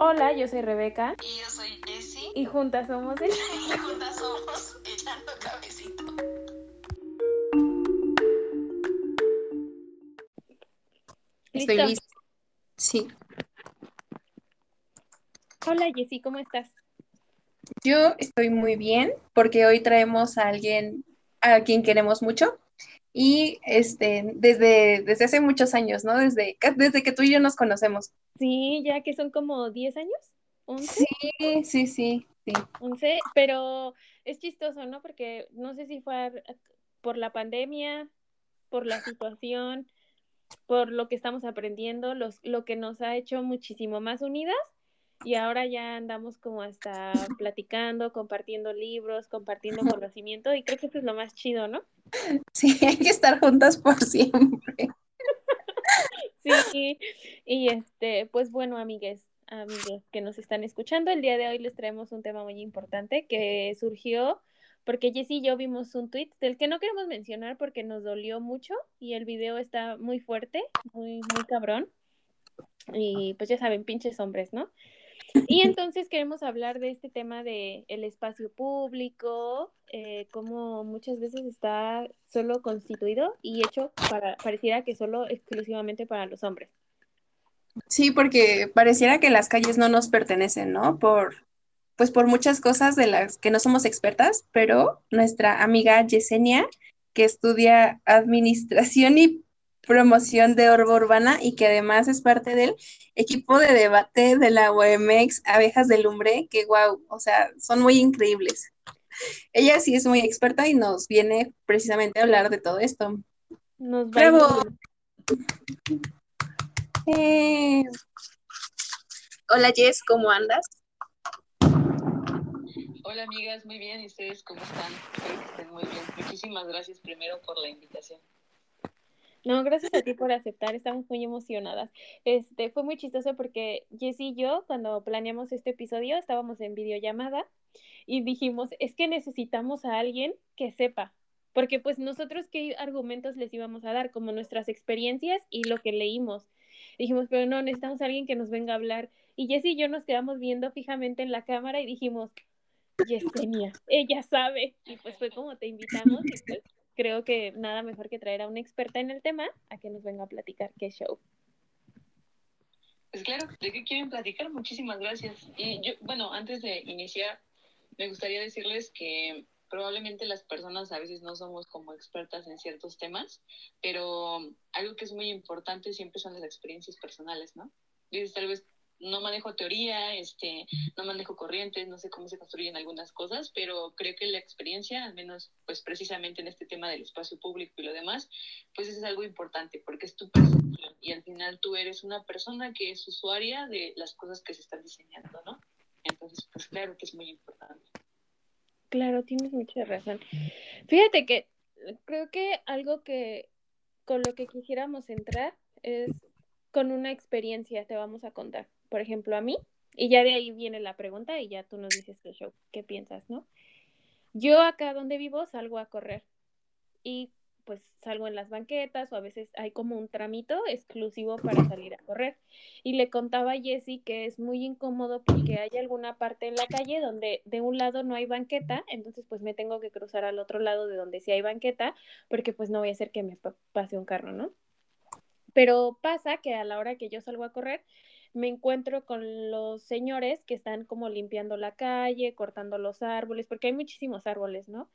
Hola, yo soy Rebeca. Y yo soy Jessie. Y juntas somos el... y juntas somos Echando Cabecito. ¿Listo? Estoy lista. Sí. Hola, Jessie, ¿cómo estás? Yo estoy muy bien porque hoy traemos a alguien a quien queremos mucho y este desde, desde hace muchos años, ¿no? Desde, desde que tú y yo nos conocemos. Sí, ya que son como 10 años, 11, Sí, sí, sí, sí. 11, pero es chistoso, ¿no? Porque no sé si fue por la pandemia, por la situación, por lo que estamos aprendiendo, los, lo que nos ha hecho muchísimo más unidas y ahora ya andamos como hasta platicando, compartiendo libros, compartiendo conocimiento y creo que eso es lo más chido, ¿no? Sí, hay que estar juntas por siempre. Sí, y este, pues bueno, amigues, amigues que nos están escuchando, el día de hoy les traemos un tema muy importante que surgió porque Jessy y yo vimos un tweet del que no queremos mencionar porque nos dolió mucho y el video está muy fuerte, muy, muy cabrón. Y pues ya saben, pinches hombres, ¿no? Y entonces queremos hablar de este tema de el espacio público, eh, cómo muchas veces está solo constituido y hecho para, pareciera que solo exclusivamente para los hombres. Sí, porque pareciera que las calles no nos pertenecen, ¿no? Por, pues por muchas cosas de las que no somos expertas, pero nuestra amiga Yesenia, que estudia administración y promoción de orba urbana y que además es parte del equipo de debate de la UEMEX Abejas de Lumbre, que wow, o sea, son muy increíbles. Ella sí es muy experta y nos viene precisamente a hablar de todo esto. Nos ¡Bravo! Eh, Hola Jess, ¿cómo andas? Hola amigas, muy bien. ¿Y ustedes cómo están? Espero que estén muy bien. Muchísimas gracias primero por la invitación. No, gracias a ti por aceptar, estamos muy emocionadas. Este, fue muy chistoso porque Jessy y yo, cuando planeamos este episodio, estábamos en videollamada y dijimos, es que necesitamos a alguien que sepa, porque pues nosotros qué argumentos les íbamos a dar, como nuestras experiencias y lo que leímos. Dijimos, pero no, necesitamos a alguien que nos venga a hablar. Y Jessy y yo nos quedamos viendo fijamente en la cámara y dijimos, Yesenia, ella sabe. Y pues fue como te invitamos y pues creo que nada mejor que traer a una experta en el tema a que nos venga a platicar qué show. Pues claro, ¿de qué quieren platicar? Muchísimas gracias. Y yo, bueno, antes de iniciar, me gustaría decirles que probablemente las personas a veces no somos como expertas en ciertos temas, pero algo que es muy importante siempre son las experiencias personales, ¿no? Dices, tal vez no manejo teoría, este, no manejo corrientes, no sé cómo se construyen algunas cosas, pero creo que la experiencia, al menos pues precisamente en este tema del espacio público y lo demás, pues eso es algo importante porque es tu percepción y al final tú eres una persona que es usuaria de las cosas que se están diseñando, ¿no? Entonces, pues claro que es muy importante. Claro, tienes mucha razón. Fíjate que creo que algo que con lo que quisiéramos entrar es con una experiencia, te vamos a contar. Por ejemplo, a mí, y ya de ahí viene la pregunta y ya tú nos dices qué show, qué piensas, ¿no? Yo acá donde vivo salgo a correr y pues salgo en las banquetas o a veces hay como un tramito exclusivo para salir a correr. Y le contaba a Jessie que es muy incómodo porque hay alguna parte en la calle donde de un lado no hay banqueta, entonces pues me tengo que cruzar al otro lado de donde sí hay banqueta porque pues no voy a hacer que me pa- pase un carro, ¿no? Pero pasa que a la hora que yo salgo a correr, me encuentro con los señores que están como limpiando la calle, cortando los árboles, porque hay muchísimos árboles, ¿no?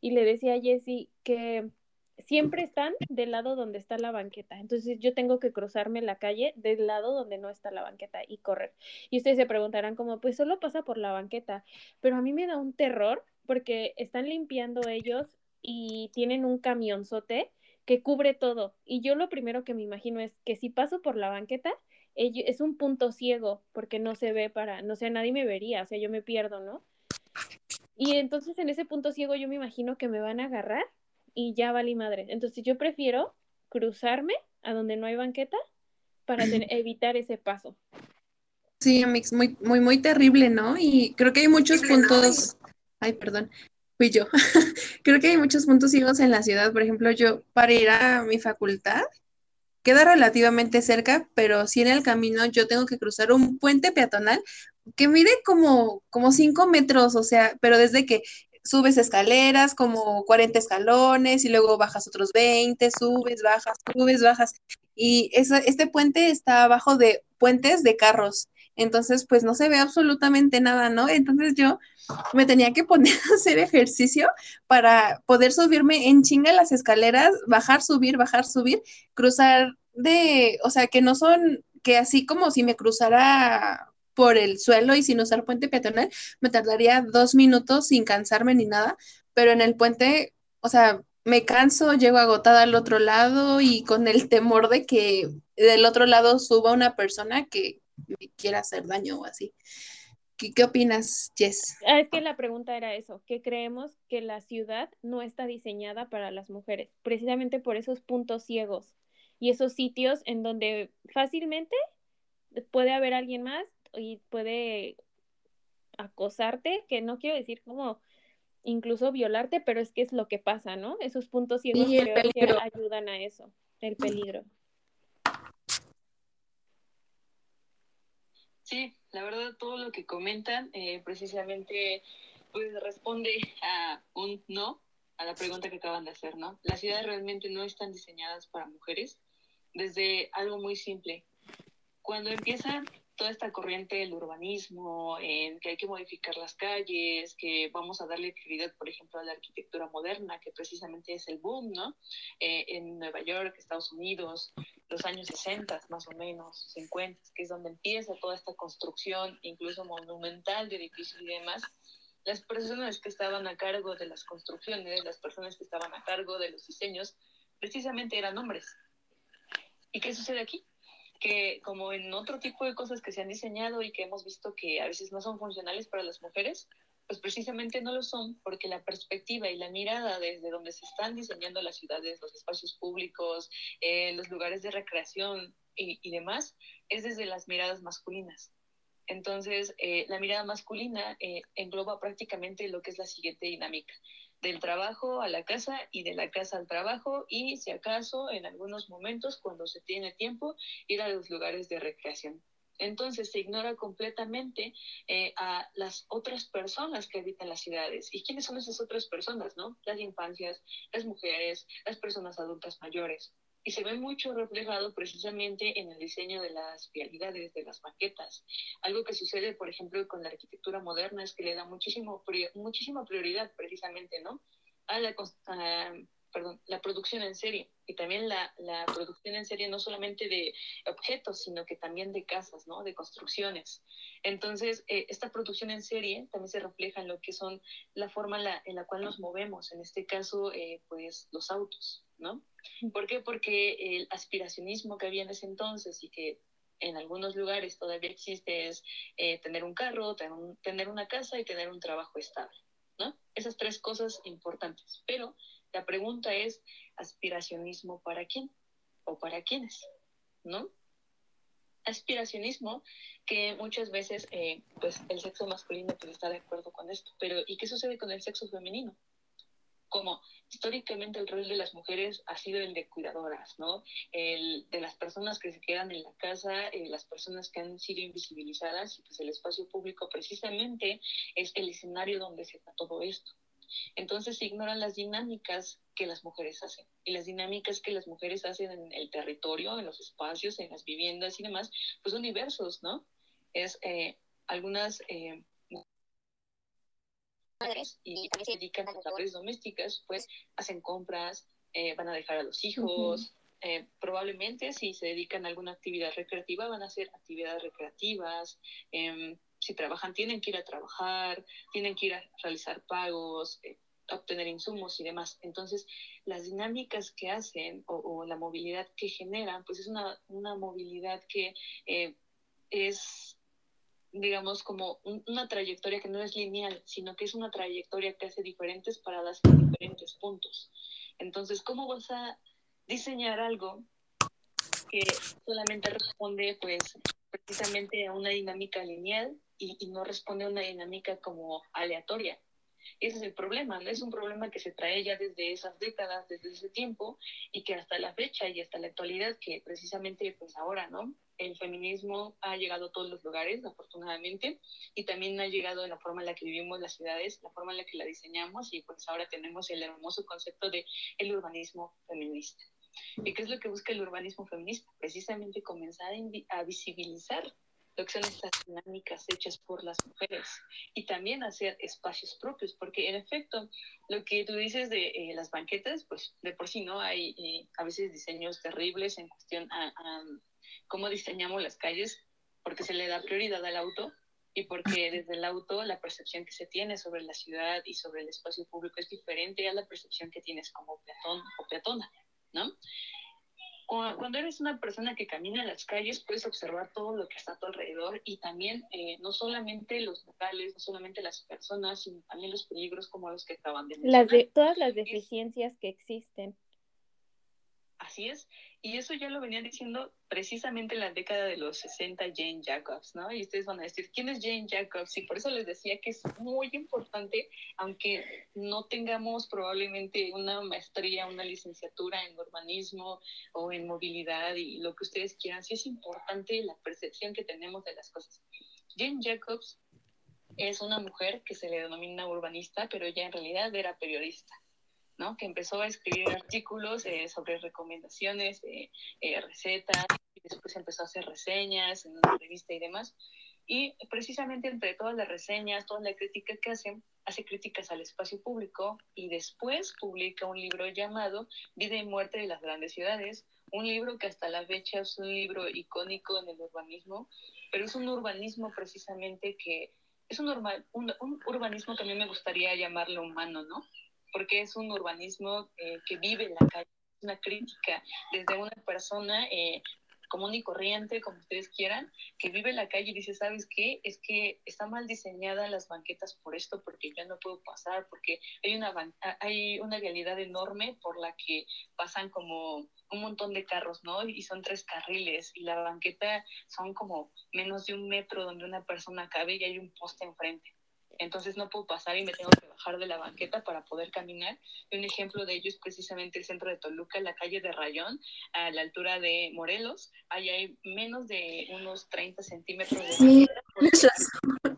Y le decía a Jessie que siempre están del lado donde está la banqueta. Entonces yo tengo que cruzarme la calle del lado donde no está la banqueta y correr. Y ustedes se preguntarán como, pues solo pasa por la banqueta, pero a mí me da un terror porque están limpiando ellos y tienen un camionzote que cubre todo. Y yo lo primero que me imagino es que si paso por la banqueta, es un punto ciego porque no se ve para, no sé, nadie me vería, o sea, yo me pierdo, ¿no? Y entonces en ese punto ciego yo me imagino que me van a agarrar y ya valí madre. Entonces yo prefiero cruzarme a donde no hay banqueta para ten- evitar ese paso. Sí, Amix, muy, muy, muy terrible, ¿no? Y creo que hay muchos puntos, ay, perdón, fui yo. Creo que hay muchos puntos ciegos en la ciudad. Por ejemplo, yo para ir a mi facultad, queda relativamente cerca, pero sí en el camino yo tengo que cruzar un puente peatonal que mide como, como 5 metros, o sea, pero desde que subes escaleras, como 40 escalones, y luego bajas otros 20, subes, bajas, subes, bajas. Y este puente está abajo de puentes de carros. Entonces, pues no se ve absolutamente nada, ¿no? Entonces yo me tenía que poner a hacer ejercicio para poder subirme en chinga las escaleras, bajar, subir, bajar, subir, cruzar de, o sea, que no son, que así como si me cruzara por el suelo y sin usar puente peatonal, me tardaría dos minutos sin cansarme ni nada, pero en el puente, o sea, me canso, llego agotada al otro lado y con el temor de que del otro lado suba una persona que me quiera hacer daño o así. ¿Qué, opinas, Jess? Ah, es que la pregunta era eso, que creemos que la ciudad no está diseñada para las mujeres, precisamente por esos puntos ciegos y esos sitios en donde fácilmente puede haber alguien más y puede acosarte, que no quiero decir como incluso violarte, pero es que es lo que pasa, ¿no? Esos puntos ciegos que ayudan a eso, el peligro. Sí, la verdad todo lo que comentan eh, precisamente pues responde a un no a la pregunta que acaban de hacer, ¿no? Las ciudades realmente no están diseñadas para mujeres desde algo muy simple. Cuando empieza toda esta corriente del urbanismo, en que hay que modificar las calles, que vamos a darle prioridad, por ejemplo, a la arquitectura moderna, que precisamente es el boom, ¿no? Eh, en Nueva York, Estados Unidos, los años 60 más o menos, 50, que es donde empieza toda esta construcción, incluso monumental de edificios y demás, las personas que estaban a cargo de las construcciones, las personas que estaban a cargo de los diseños, precisamente eran hombres. ¿Y qué sucede aquí? Que como en otro tipo de cosas que se han diseñado y que hemos visto que a veces no son funcionales para las mujeres, pues precisamente no lo son porque la perspectiva y la mirada desde donde se están diseñando las ciudades, los espacios públicos, eh, los lugares de recreación y, demás, es desde las miradas masculinas. Entonces, eh, la mirada masculina eh, engloba prácticamente lo que es la siguiente dinámica del trabajo a la casa y de la casa al trabajo y si acaso en algunos momentos cuando se tiene tiempo ir a los lugares de recreación. Entonces se ignora completamente eh, a las otras personas que habitan las ciudades. ¿Y quiénes son esas otras personas? no? Las infancias, las mujeres, las personas adultas mayores y se ve mucho reflejado precisamente en el diseño de las vialidades, de las maquetas. Algo que sucede, por ejemplo, con la arquitectura moderna es que le da muchísimo, muchísima prioridad precisamente, ¿no? A la, perdón, la producción en serie y también la, la, producción en serie no solamente de objetos, sino que también de casas, ¿no? De construcciones. Entonces, eh, esta producción en serie también se refleja en lo que son la forma en la, en la cual nos movemos, en este caso, eh, pues los autos. ¿no? ¿Por qué? Porque el aspiracionismo que había en ese entonces y que en algunos lugares todavía existe es eh, tener un carro, tener, una casa y tener un trabajo estable, ¿no? Esas tres cosas importantes. Pero la pregunta es, ¿aspiracionismo para quién? ¿O para quiénes? ¿No? Aspiracionismo que muchas veces, eh, pues el sexo masculino pues está de acuerdo con esto, pero ¿y qué sucede con el sexo femenino? Como históricamente el rol de las mujeres ha sido el de cuidadoras, ¿no? El de las personas que se quedan en la casa, eh, las personas que han sido invisibilizadas, y pues el espacio público precisamente es el escenario donde se da todo esto. Entonces se ignoran las dinámicas que las mujeres hacen. Y las dinámicas que las mujeres hacen en el territorio, en los espacios, en las viviendas y demás, pues son diversos, ¿no? Es eh, algunas eh, y también se dedican a labores domésticas, pues hacen compras, eh, van a dejar a los hijos. Eh, probablemente si se dedican a alguna actividad recreativa van a hacer actividades recreativas. Em, si trabajan tienen que ir a trabajar, tienen que ir a realizar pagos, eh, obtener insumos y demás. Entonces, las dinámicas que hacen o, la movilidad que generan, pues es una, una movilidad que es digamos, como una trayectoria que no es lineal, sino que es una trayectoria que hace diferentes paradas en diferentes puntos. Entonces, ¿cómo vas a diseñar algo que solamente responde, pues, precisamente a una dinámica lineal y, no responde a una dinámica como aleatoria? Y ese es el problema, ¿no? Es un problema que se trae ya desde esas décadas, desde ese tiempo, y que hasta la fecha y hasta la actualidad, que precisamente pues ahora, ¿no? El feminismo ha llegado a todos los lugares, afortunadamente, y también ha llegado en la forma en la que vivimos las ciudades, la forma en la que la diseñamos, y pues ahora tenemos el hermoso concepto de el urbanismo feminista. ¿Y qué es lo que busca el urbanismo feminista? Precisamente comenzar a visibilizar lo que son estas dinámicas hechas por las mujeres y también hacer espacios propios, porque en efecto, lo que tú dices de eh, las banquetas, pues de por sí no hay eh, a veces diseños terribles en cuestión a, cómo diseñamos las calles, porque se le da prioridad al auto y porque desde el auto la percepción que se tiene sobre la ciudad y sobre el espacio público es diferente a la percepción que tienes como peatón o peatona, ¿no? cuando eres una persona que camina en las calles, puedes observar todo lo que está a tu alrededor y también eh, no solamente los locales, no solamente las personas, sino también los peligros como los que acaban de mencionar. Las de, todas las deficiencias que existen. Así es. Y eso ya lo venía diciendo precisamente en la década de los 60 Jane Jacobs, ¿no? Y ustedes van a decir, ¿quién es Jane Jacobs? Y por eso les decía que es muy importante, aunque no tengamos probablemente una maestría, una licenciatura en urbanismo o en movilidad y lo que ustedes quieran, sí es importante la percepción que tenemos de las cosas. Jane Jacobs es una mujer que se le denomina urbanista, pero ella en realidad era periodista que empezó a escribir artículos eh, sobre recomendaciones, eh, recetas, y después empezó a hacer reseñas en una revista y demás. Y precisamente entre todas las reseñas, toda la crítica que hace, hace críticas al espacio público y después publica un libro llamado Vida y Muerte de las Grandes Ciudades, un libro que hasta la fecha es un libro icónico en el urbanismo, pero es un urbanismo precisamente que es un, un, un urbanismo que a mí me gustaría llamarlo humano, ¿no? Porque es un urbanismo eh, que vive en la calle, una crítica desde una persona eh, común y corriente, como ustedes quieran, que vive en la calle y dice, ¿sabes qué? Es que está mal diseñada las banquetas por esto, porque ya no puedo pasar, porque hay una, hay una realidad enorme por la que pasan como un montón de carros, ¿no? Y son tres carriles y la banqueta son como menos de un metro donde una persona cabe y hay un poste enfrente entonces no puedo pasar y me tengo que bajar de la banqueta para poder caminar. Y un ejemplo de ello es precisamente el centro de Toluca, la calle de Rayón, a la altura de Morelos. Ahí hay menos de unos 30 centímetros de sí,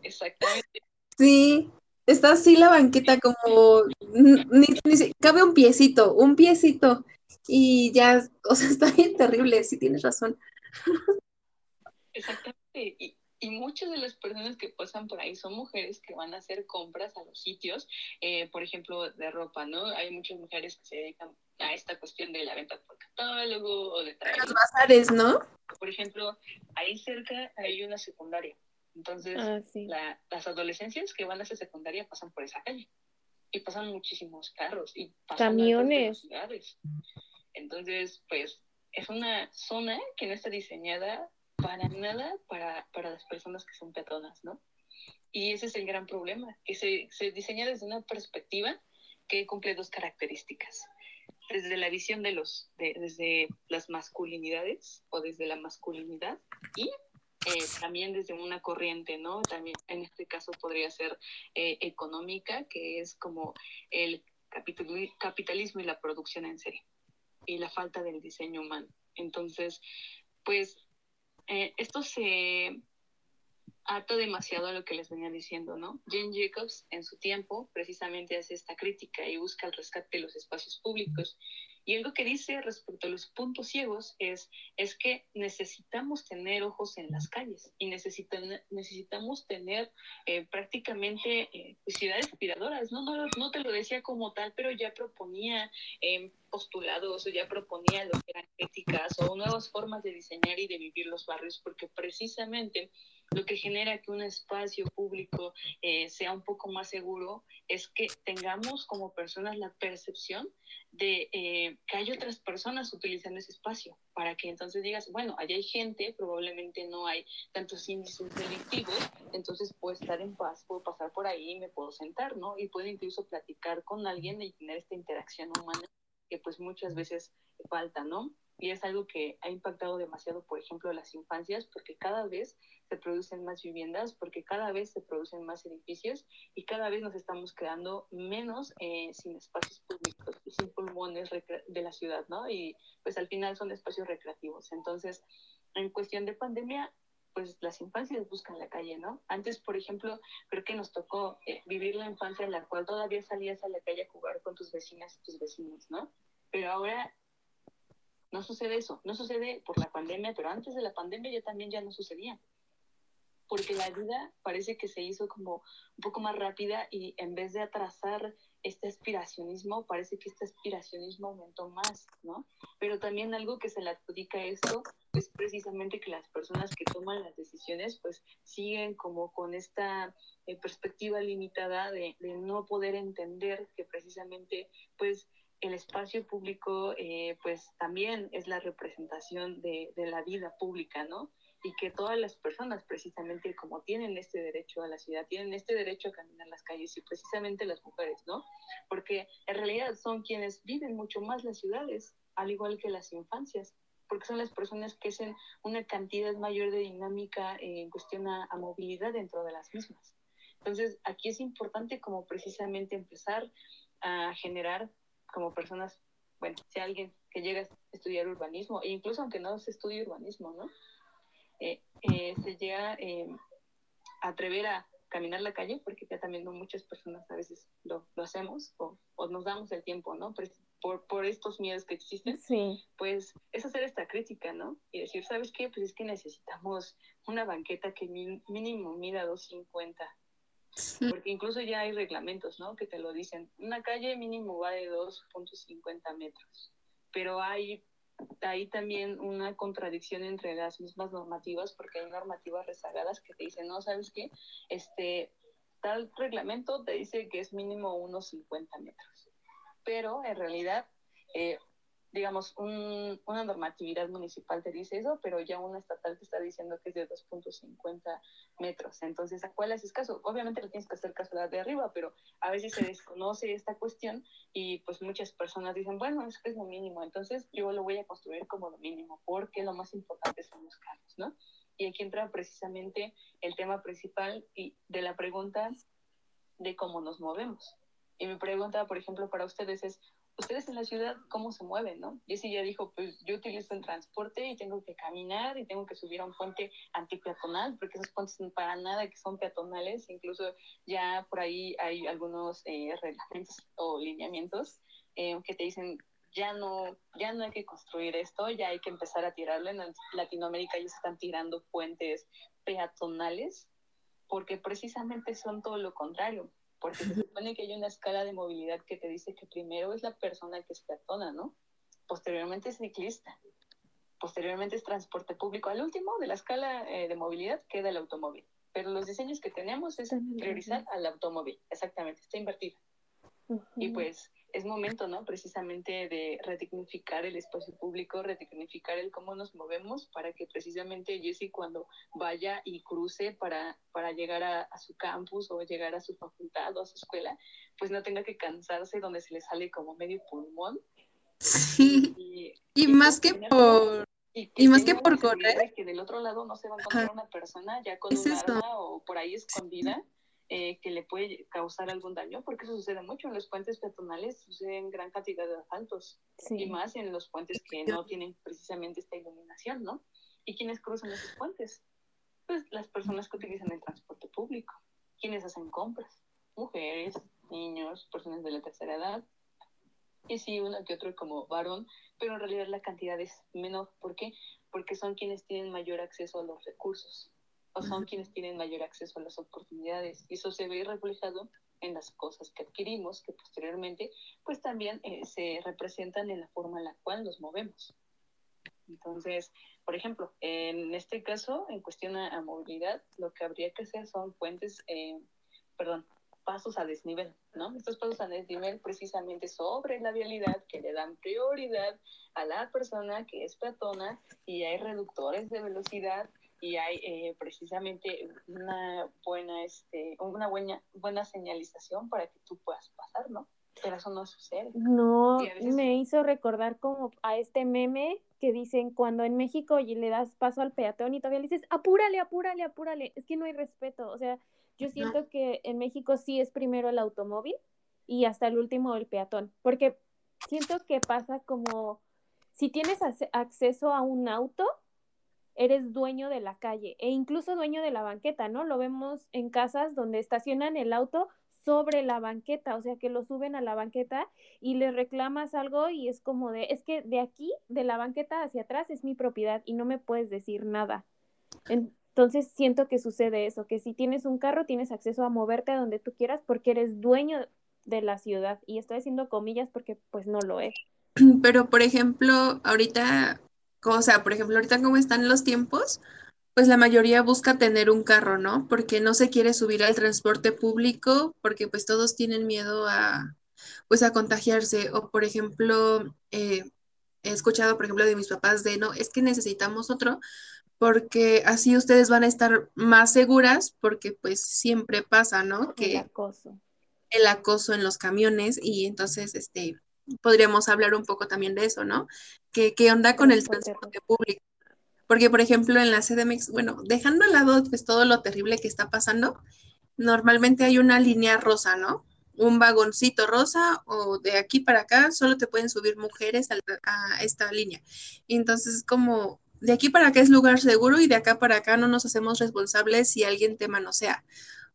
Exactamente. Sí, está así la banqueta como, ni, cabe un piecito, un piecito. Y ya, o sea, está bien terrible, sí tienes razón. Exactamente. Y, y muchas de las personas que pasan por ahí son mujeres que van a hacer compras a los sitios, eh, por ejemplo, de ropa, ¿no? Hay muchas mujeres que se dedican a esta cuestión de la venta por catálogo o de traer. Los bazares, ¿no? Por ejemplo, ahí cerca hay una secundaria. Entonces, ah, las adolescencias que van a esa secundaria pasan por esa calle. Y pasan muchísimos carros y pasan camiones. Entonces, pues, es una zona que no está diseñada para nada para, para las personas que son peatonas, ¿no? Y ese es el gran problema, que se, se diseña desde una perspectiva que cumple dos características. Desde la visión de los, de, desde las masculinidades o desde la masculinidad y eh, también desde una corriente, ¿no? También en este caso podría ser eh, económica, que es como el capitalismo y la producción en serie y la falta del diseño humano. Entonces, pues eh, esto se ata demasiado a lo que les venía diciendo, ¿no? Jane Jacobs en su tiempo precisamente hace esta crítica y busca el rescate de los espacios públicos y algo que dice respecto a los puntos ciegos es, es que necesitamos tener ojos en las calles y necesitamos tener eh, prácticamente eh, pues, ciudades inspiradoras. ¿no? No, no te lo decía como tal, pero ya proponía eh, postulados o ya proponía lo que eran críticas o nuevas formas de diseñar y de vivir los barrios, porque precisamente lo que genera que un espacio público eh, sea un poco más seguro es que tengamos como personas la percepción de eh, que hay otras personas utilizando ese espacio, para que entonces digas, bueno, allá hay gente, probablemente no hay tantos índices delictivos, entonces puedo estar en paz, puedo pasar por ahí y me puedo sentar, ¿no? Y puedo incluso platicar con alguien y tener esta interacción humana que pues muchas veces falta, ¿no? Y es algo que ha impactado demasiado, por ejemplo, a las infancias, porque cada vez se producen más viviendas, porque cada vez se producen más edificios y cada vez nos estamos quedando menos eh, sin espacios públicos y sin pulmones de la ciudad, ¿no? Y pues al final son espacios recreativos. Entonces, en cuestión de pandemia, pues las infancias buscan la calle, ¿no? Antes, por ejemplo, creo que nos tocó eh, vivir la infancia en la cual todavía salías a la calle a jugar con tus vecinas y tus vecinos, ¿no? Pero ahora no sucede eso, no sucede por la pandemia, pero antes de la pandemia ya también ya no sucedía. Porque la vida parece que se hizo como un poco más rápida y en vez de atrasar este aspiracionismo, parece que este aspiracionismo aumentó más, ¿no? Pero también algo que se le adjudica a esto es precisamente que las personas que toman las decisiones pues siguen como con esta eh, perspectiva limitada de, de, no poder entender que precisamente pues el espacio público eh, pues también es la representación de, de, la vida pública, ¿no? Y que todas las personas precisamente como tienen este derecho a la ciudad, tienen este derecho a caminar las calles y precisamente las mujeres, ¿no? Porque en realidad son quienes viven mucho más las ciudades, al igual que las infancias, porque son las personas que hacen una cantidad mayor de dinámica en cuestión a, a movilidad dentro de las mismas. Entonces, aquí es importante como precisamente empezar a generar como personas, bueno, si alguien que llega a estudiar urbanismo, e incluso aunque no se estudie urbanismo, ¿no? Eh, eh, se llega eh, a atrever a caminar la calle, porque ya también no muchas personas a veces lo, lo hacemos o, o, nos damos el tiempo, ¿no? Por, por, estos miedos que existen, sí. pues es hacer esta crítica, ¿no? Y decir, ¿sabes qué? Pues es que necesitamos una banqueta que mínimo mida 250 porque incluso ya hay reglamentos, ¿no? Que te lo dicen. Una calle mínimo va de 2.50 metros, pero hay, hay también una contradicción entre las mismas normativas, porque hay normativas rezagadas que te dicen, no, ¿sabes qué? Este, tal reglamento te dice que es mínimo unos 50 metros, pero en realidad... Eh, digamos, un, una normatividad municipal te dice eso, pero ya una estatal te está diciendo que es de 2.50 metros. Entonces, ¿a cuál haces caso? Obviamente lo tienes que hacer caso a la de arriba, pero a veces se desconoce esta cuestión y pues muchas personas dicen, bueno, es que es lo mínimo, entonces yo lo voy a construir como lo mínimo, porque lo más importante son los carros, ¿no? Y aquí entra precisamente el tema principal y de la pregunta de cómo nos movemos. Y mi pregunta, por ejemplo, para ustedes es, ustedes en la ciudad, ¿cómo se mueven, no? Jessie ya dijo, pues yo utilizo el transporte y tengo que caminar y tengo que subir a un puente antipeatonal, porque esos puentes para nada que son peatonales, incluso ya por ahí hay algunos eh, reglamentos o lineamientos eh, que te dicen, ya no, ya no hay que construir esto, ya hay que empezar a tirarlo. En Latinoamérica se están tirando puentes peatonales, porque precisamente son todo lo contrario porque se supone que hay una escala de movilidad que te dice que primero es la persona que es peatona, ¿no? Posteriormente es ciclista, posteriormente es transporte público. Al último de la escala eh, de movilidad queda el automóvil. Pero los diseños que tenemos es priorizar al automóvil, exactamente, está invertido. Uh -huh. Y pues es momento, ¿no? Precisamente de redignificar el espacio público, redignificar el cómo nos movemos para que precisamente Jessie cuando vaya y cruce para, para llegar a, a, su campus o llegar a su facultad o a su escuela, pues no tenga que cansarse donde se le sale como medio pulmón. Sí. Y, y, y más que por... Y, que y más que por correr. Que del otro lado no se va a encontrar Ajá. una persona ya con un arma o por ahí escondida. Sí eh, que le puede causar algún daño, porque eso sucede mucho en los puentes peatonales, suceden gran cantidad de asaltos, sí. y más en los puentes que no tienen precisamente esta iluminación, ¿no? ¿Y quiénes cruzan esos puentes? Pues las personas que utilizan el transporte público, quienes hacen compras, mujeres, niños, personas de la tercera edad, y sí, uno que otro como varón, pero en realidad la cantidad es menor. ¿Por qué? Porque son quienes tienen mayor acceso a los recursos o son quienes tienen mayor acceso a las oportunidades. Y eso se ve reflejado en las cosas que adquirimos, que posteriormente pues también eh, se representan en la forma en la cual nos movemos. Entonces, por ejemplo, en este caso, en cuestión a, a movilidad, lo que habría que hacer son puentes, eh, perdón, pasos a desnivel, ¿no? Estos pasos a desnivel precisamente sobre la vialidad que le dan prioridad a la persona que es peatona y hay reductores de velocidad y hay eh, precisamente una buena, este, una buena, buena señalización para que tú puedas pasar, ¿no? pero eso no sucede. No, me hizo recordar como a este meme que dicen cuando en México y le das paso al peatón y todavía le dices, apúrale, apúrale, apúrale. Es que no hay respeto. O sea, yo siento que en México sí es primero el automóvil y hasta el último el peatón, porque siento que pasa como si tienes acceso a un auto, eres dueño de la calle e incluso dueño de la banqueta, ¿no? Lo vemos en casas donde estacionan el auto sobre la banqueta, o sea que lo suben a la banqueta y le reclamas algo y es como de, es que de aquí, de la banqueta hacia atrás es mi propiedad y no me puedes decir nada. Entonces siento que sucede eso, que si tienes un carro tienes acceso a moverte a donde tú quieras porque eres dueño de la ciudad y estoy haciendo comillas porque pues no lo es. Pero por ejemplo, ahorita, o sea, por ejemplo, ahorita cómo están los tiempos, pues la mayoría busca tener un carro, ¿no? Porque no se quiere subir al transporte público, porque pues todos tienen miedo a, pues a contagiarse. O por ejemplo, eh, he escuchado, por ejemplo, de mis papás de, no, es que necesitamos otro, porque así ustedes van a estar más seguras, porque pues siempre pasa, ¿no? Que el acoso. El acoso en los camiones y entonces, este, podríamos hablar un poco también de eso, ¿no? ¿Qué, qué onda con el transporte público? Porque, por ejemplo, en la CDMX, bueno, dejando al lado pues todo lo terrible que está pasando, normalmente hay una línea rosa, ¿no? Un vagoncito rosa o de aquí para acá solo te pueden subir mujeres a, esta línea. Entonces, como de aquí para acá es lugar seguro y de acá para acá no nos hacemos responsables si alguien te manosea.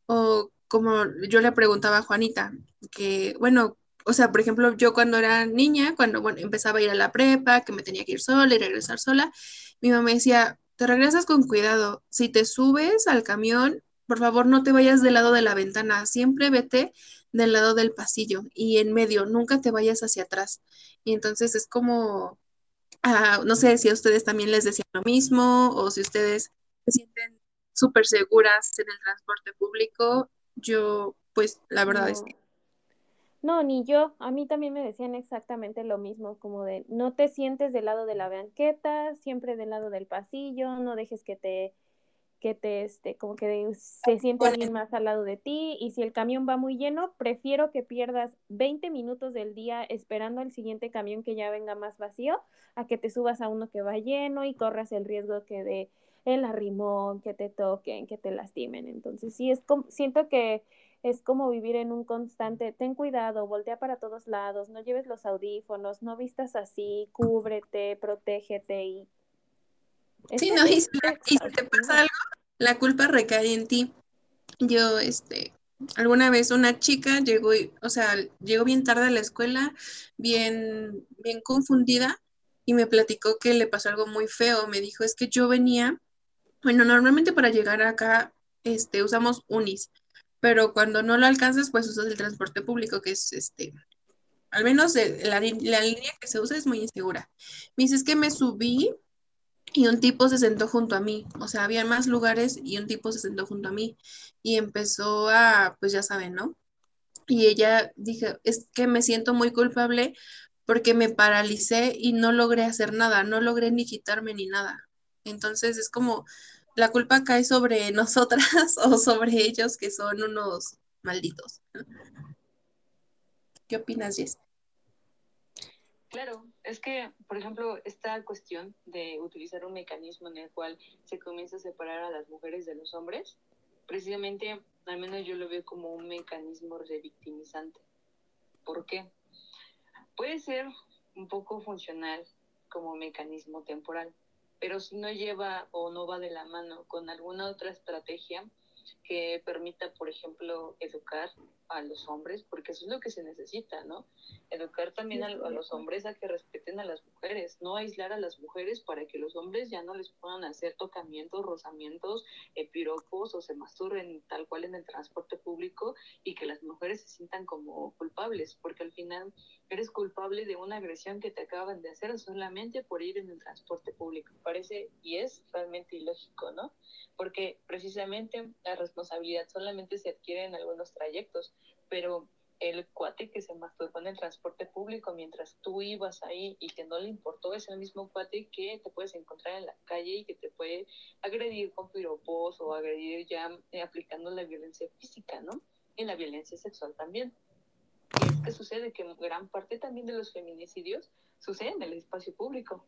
O como yo le preguntaba a Juanita, que, bueno, o sea, por ejemplo, yo cuando era niña, cuando bueno, empezaba a ir a la prepa, que me tenía que ir sola y regresar sola, mi mamá decía, te regresas con cuidado, si te subes al camión, por favor no te vayas del lado de la ventana, siempre vete del lado del pasillo y en medio, nunca te vayas hacia atrás. Y entonces es como, ah, no sé si a ustedes también les decían lo mismo o si ustedes se sienten súper seguras en el transporte público. Yo, pues la verdad es que no, ni yo. A mí también me decían exactamente lo mismo, como de no te sientes del lado de la banqueta, siempre del lado del pasillo, no dejes que te, que te, este, como que se siente alguien más al lado de ti. Y si el camión va muy lleno, prefiero que pierdas 20 minutos del día esperando al siguiente camión que ya venga más vacío, a que te subas a uno que va lleno y corras el riesgo que de el arrimón, que te toquen, que te lastimen. Entonces, sí, es como, siento que es como vivir en un constante, ten cuidado, voltea para todos lados, no lleves los audífonos, no vistas así, cúbrete, protégete y... Sí, no, y si, te pasa algo, la culpa recae en ti. Yo, este, alguna vez una chica llegó, o sea, llegó bien tarde a la escuela, bien, bien confundida, y me platicó que le pasó algo muy feo. Me dijo, es que yo venía, bueno, normalmente para llegar acá, este, usamos unis, pero cuando no lo alcanzas, pues usas el transporte público, que es este, al menos la, línea que se usa es muy insegura. Me dices que me subí y un tipo se sentó junto a mí, o sea, había más lugares y un tipo se sentó junto a mí y empezó a, pues ya saben, ¿no? Y ella dije, es que me siento muy culpable porque me paralicé y no logré hacer nada, no logré ni quitarme ni nada. Entonces es como, la culpa cae sobre nosotras o sobre ellos que son unos malditos. ¿Qué opinas, Jess? Claro, es que, por ejemplo, esta cuestión de utilizar un mecanismo en el cual se comienza a separar a las mujeres de los hombres, precisamente, al menos yo lo veo como un mecanismo revictimizante. ¿Por qué? Puede ser un poco funcional como mecanismo temporal, pero si no lleva o no va de la mano con alguna otra estrategia que permita, por ejemplo, educar a los hombres, porque eso es lo que se necesita, ¿no? Educar también a, los hombres a que respeten a las mujeres, no aislar a las mujeres para que los hombres ya no les puedan hacer tocamientos, rozamientos, eh, piropos o se masturben tal cual en el transporte público y que las mujeres se sientan como culpables, porque al final eres culpable de una agresión que te acaban de hacer solamente por ir en el transporte público. Parece y es realmente ilógico, ¿no? Porque precisamente la responsabilidad solamente se adquiere en algunos trayectos, pero el cuate que se masturbó en el transporte público mientras tú ibas ahí y que no le importó es el mismo cuate que te puedes encontrar en la calle y que te puede agredir con piropos o agredir ya eh, aplicando la violencia física, ¿no? Y la violencia sexual también. Y es qué sucede? Que gran parte también de los feminicidios suceden en el espacio público.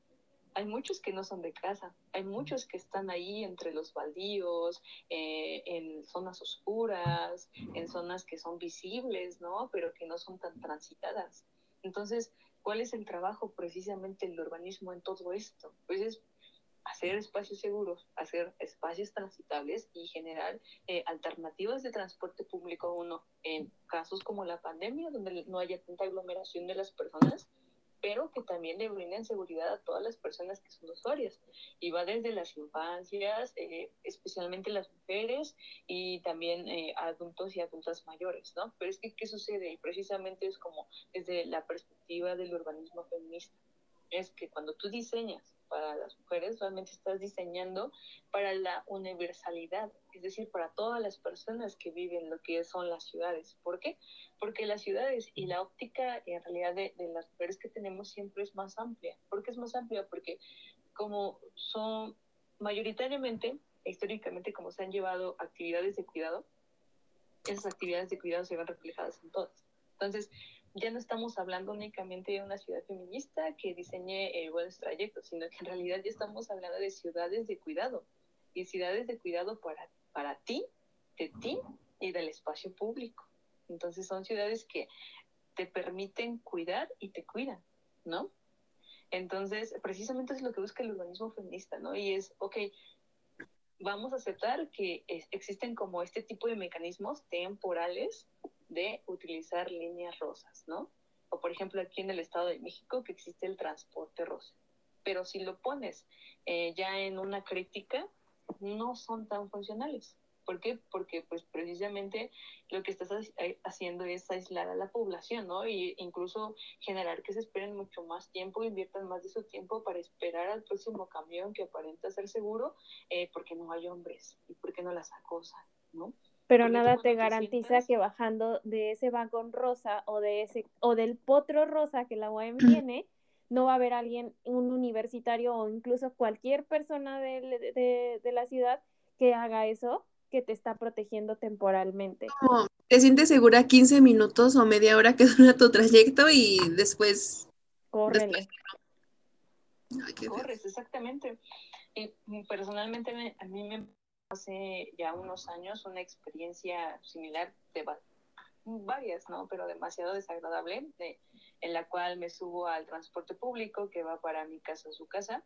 Hay muchos que no son de casa, hay muchos que están ahí entre los baldíos, eh, en zonas oscuras, en zonas que son visibles, ¿no? Pero que no son tan transitadas. Entonces, ¿cuál es el trabajo precisamente del urbanismo en todo esto? Pues es hacer espacios seguros, hacer espacios transitables y generar eh, alternativas de transporte público uno en casos como la pandemia, donde no haya tanta aglomeración de las personas, pero que también le brinden seguridad a todas las personas que son usuarias. Y va desde las infancias, eh, especialmente las mujeres, y también eh, adultos y adultas mayores, ¿no? Pero es que, ¿qué sucede? Y precisamente es como desde la perspectiva del urbanismo feminista. Es que cuando tú diseñas para las mujeres, realmente estás diseñando para la universalidad, es decir, para todas las personas que viven lo que son las ciudades. ¿Por qué? Porque las ciudades y la óptica en realidad de, de las mujeres que tenemos siempre es más amplia. ¿Por qué es más amplia? Porque como son mayoritariamente, históricamente, como se han llevado actividades de cuidado, esas actividades de cuidado se ven reflejadas en todas. Entonces, ya no estamos hablando únicamente de una ciudad feminista que diseñe eh, buenos trayectos, sino que en realidad ya estamos hablando de ciudades de cuidado y ciudades de cuidado para, para ti, de ti y del espacio público. Entonces son ciudades que te permiten cuidar y te cuidan, ¿no? Entonces, precisamente es lo que busca el urbanismo feminista, ¿no? Y es, ok, vamos a aceptar que existen como este tipo de mecanismos temporales de utilizar líneas rosas, ¿no? O por ejemplo aquí en el Estado de México que existe el transporte rosa. Pero si lo pones eh, ya en una crítica, no son tan funcionales. ¿Por qué? Porque pues precisamente lo que estás eh, haciendo es aislar a la población, ¿no? Y incluso generar que se esperen mucho más tiempo, inviertan más de su tiempo para esperar al próximo camión que aparenta ser seguro, eh, porque no hay hombres y porque no las acosan, ¿no? Pero nada te garantiza que bajando de ese vagón rosa o de ese o del potro rosa que la UAM tiene, no va a haber alguien, un universitario o incluso cualquier persona de, de, la ciudad que haga eso, que te está protegiendo temporalmente. te sientes segura 15 minutos o media hora que dura tu trayecto y después... Córrele. Corres, exactamente. Y personalmente a mí me hace ya unos años una experiencia similar de varias, ¿no? Pero demasiado desagradable, de, en la cual me subo al transporte público que va para mi casa a su casa.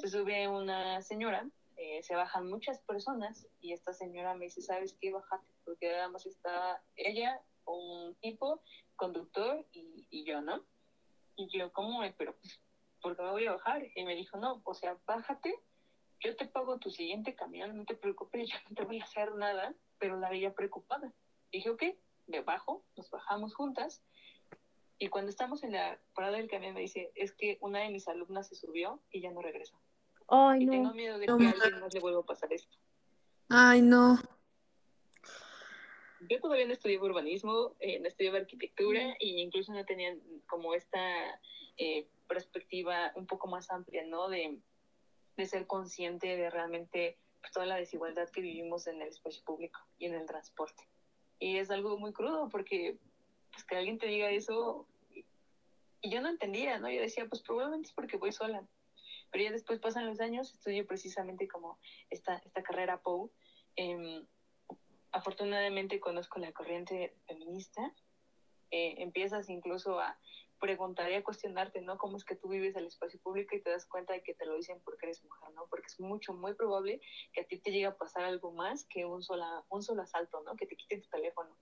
Se sube una señora, eh, se bajan muchas personas y esta señora me dice, ¿sabes qué? Bájate, porque además está ella, un tipo, conductor y, y yo, ¿no? Y yo, ¿cómo? Pero, ¿por qué me voy a bajar? Y me dijo, no, o sea, bájate yo te pago tu siguiente camión, no te preocupes, yo no te voy a hacer nada, pero la veía preocupada. Dije, ok, me bajo, nos bajamos juntas, y cuando estamos en la parada del camión me dice, es que una de mis alumnas se subió y ya no regresó. Ay, y no. tengo miedo de que a alguien más le vuelva a pasar esto. Ay, no. Yo todavía no estudié urbanismo, eh, no estudié arquitectura e incluso no tenía como esta eh, perspectiva un poco más amplia, ¿no? De, de ser consciente de realmente toda la desigualdad que vivimos en el espacio público y en el transporte. Y es algo muy crudo porque pues, que alguien te diga eso, y yo no entendía, ¿no? Yo decía, pues probablemente es porque voy sola. Pero ya después pasan los años, estudio precisamente como esta, esta carrera POU. Eh, afortunadamente conozco la corriente feminista. Eh, empiezas incluso a preguntar y a cuestionarte, ¿no? ¿Cómo es que tú vives el espacio público y te das cuenta de que te lo dicen porque eres mujer, ¿no? Porque es mucho, muy probable que a ti te llegue a pasar algo más que un, sola, un solo asalto, ¿no? Que te quiten tu teléfono.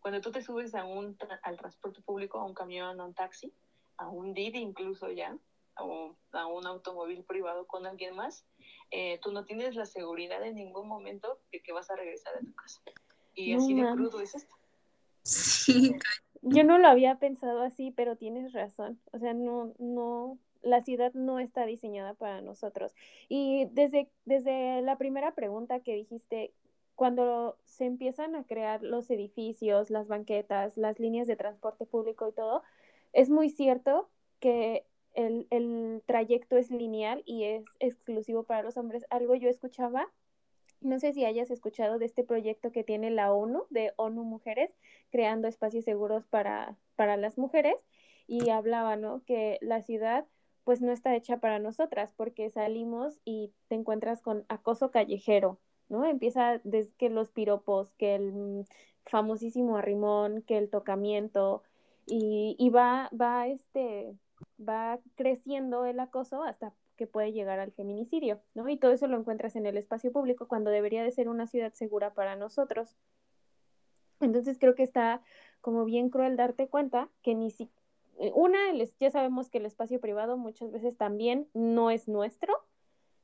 Cuando tú te subes a un, al transporte público, a un camión, a un taxi, a un Didi incluso ya, o a un automóvil privado con alguien más, eh, tú no tienes la seguridad en ningún momento de que vas a regresar a tu casa. Y así de crudo es esto. Sí, yo no lo había pensado así, pero tienes razón. O sea, no, no, la ciudad no está diseñada para nosotros. Y desde, desde la primera pregunta que dijiste, cuando se empiezan a crear los edificios, las banquetas, las líneas de transporte público y todo, es muy cierto que el, el trayecto es lineal y es exclusivo para los hombres. Algo yo escuchaba No sé si hayas escuchado de este proyecto que tiene la ONU, de ONU Mujeres, creando espacios seguros para, para las mujeres, y hablaba, ¿no? Que la ciudad pues no está hecha para nosotras, porque salimos y te encuentras con acoso callejero, ¿no? Empieza desde que los piropos, que el famosísimo arrimón, que el tocamiento, y, y va, va, este, va creciendo el acoso hasta puede llegar al feminicidio, ¿no? Y todo eso lo encuentras en el espacio público cuando debería de ser una ciudad segura para nosotros. Entonces creo que está como bien cruel darte cuenta que ni si una, ya sabemos que el espacio privado muchas veces también no es nuestro,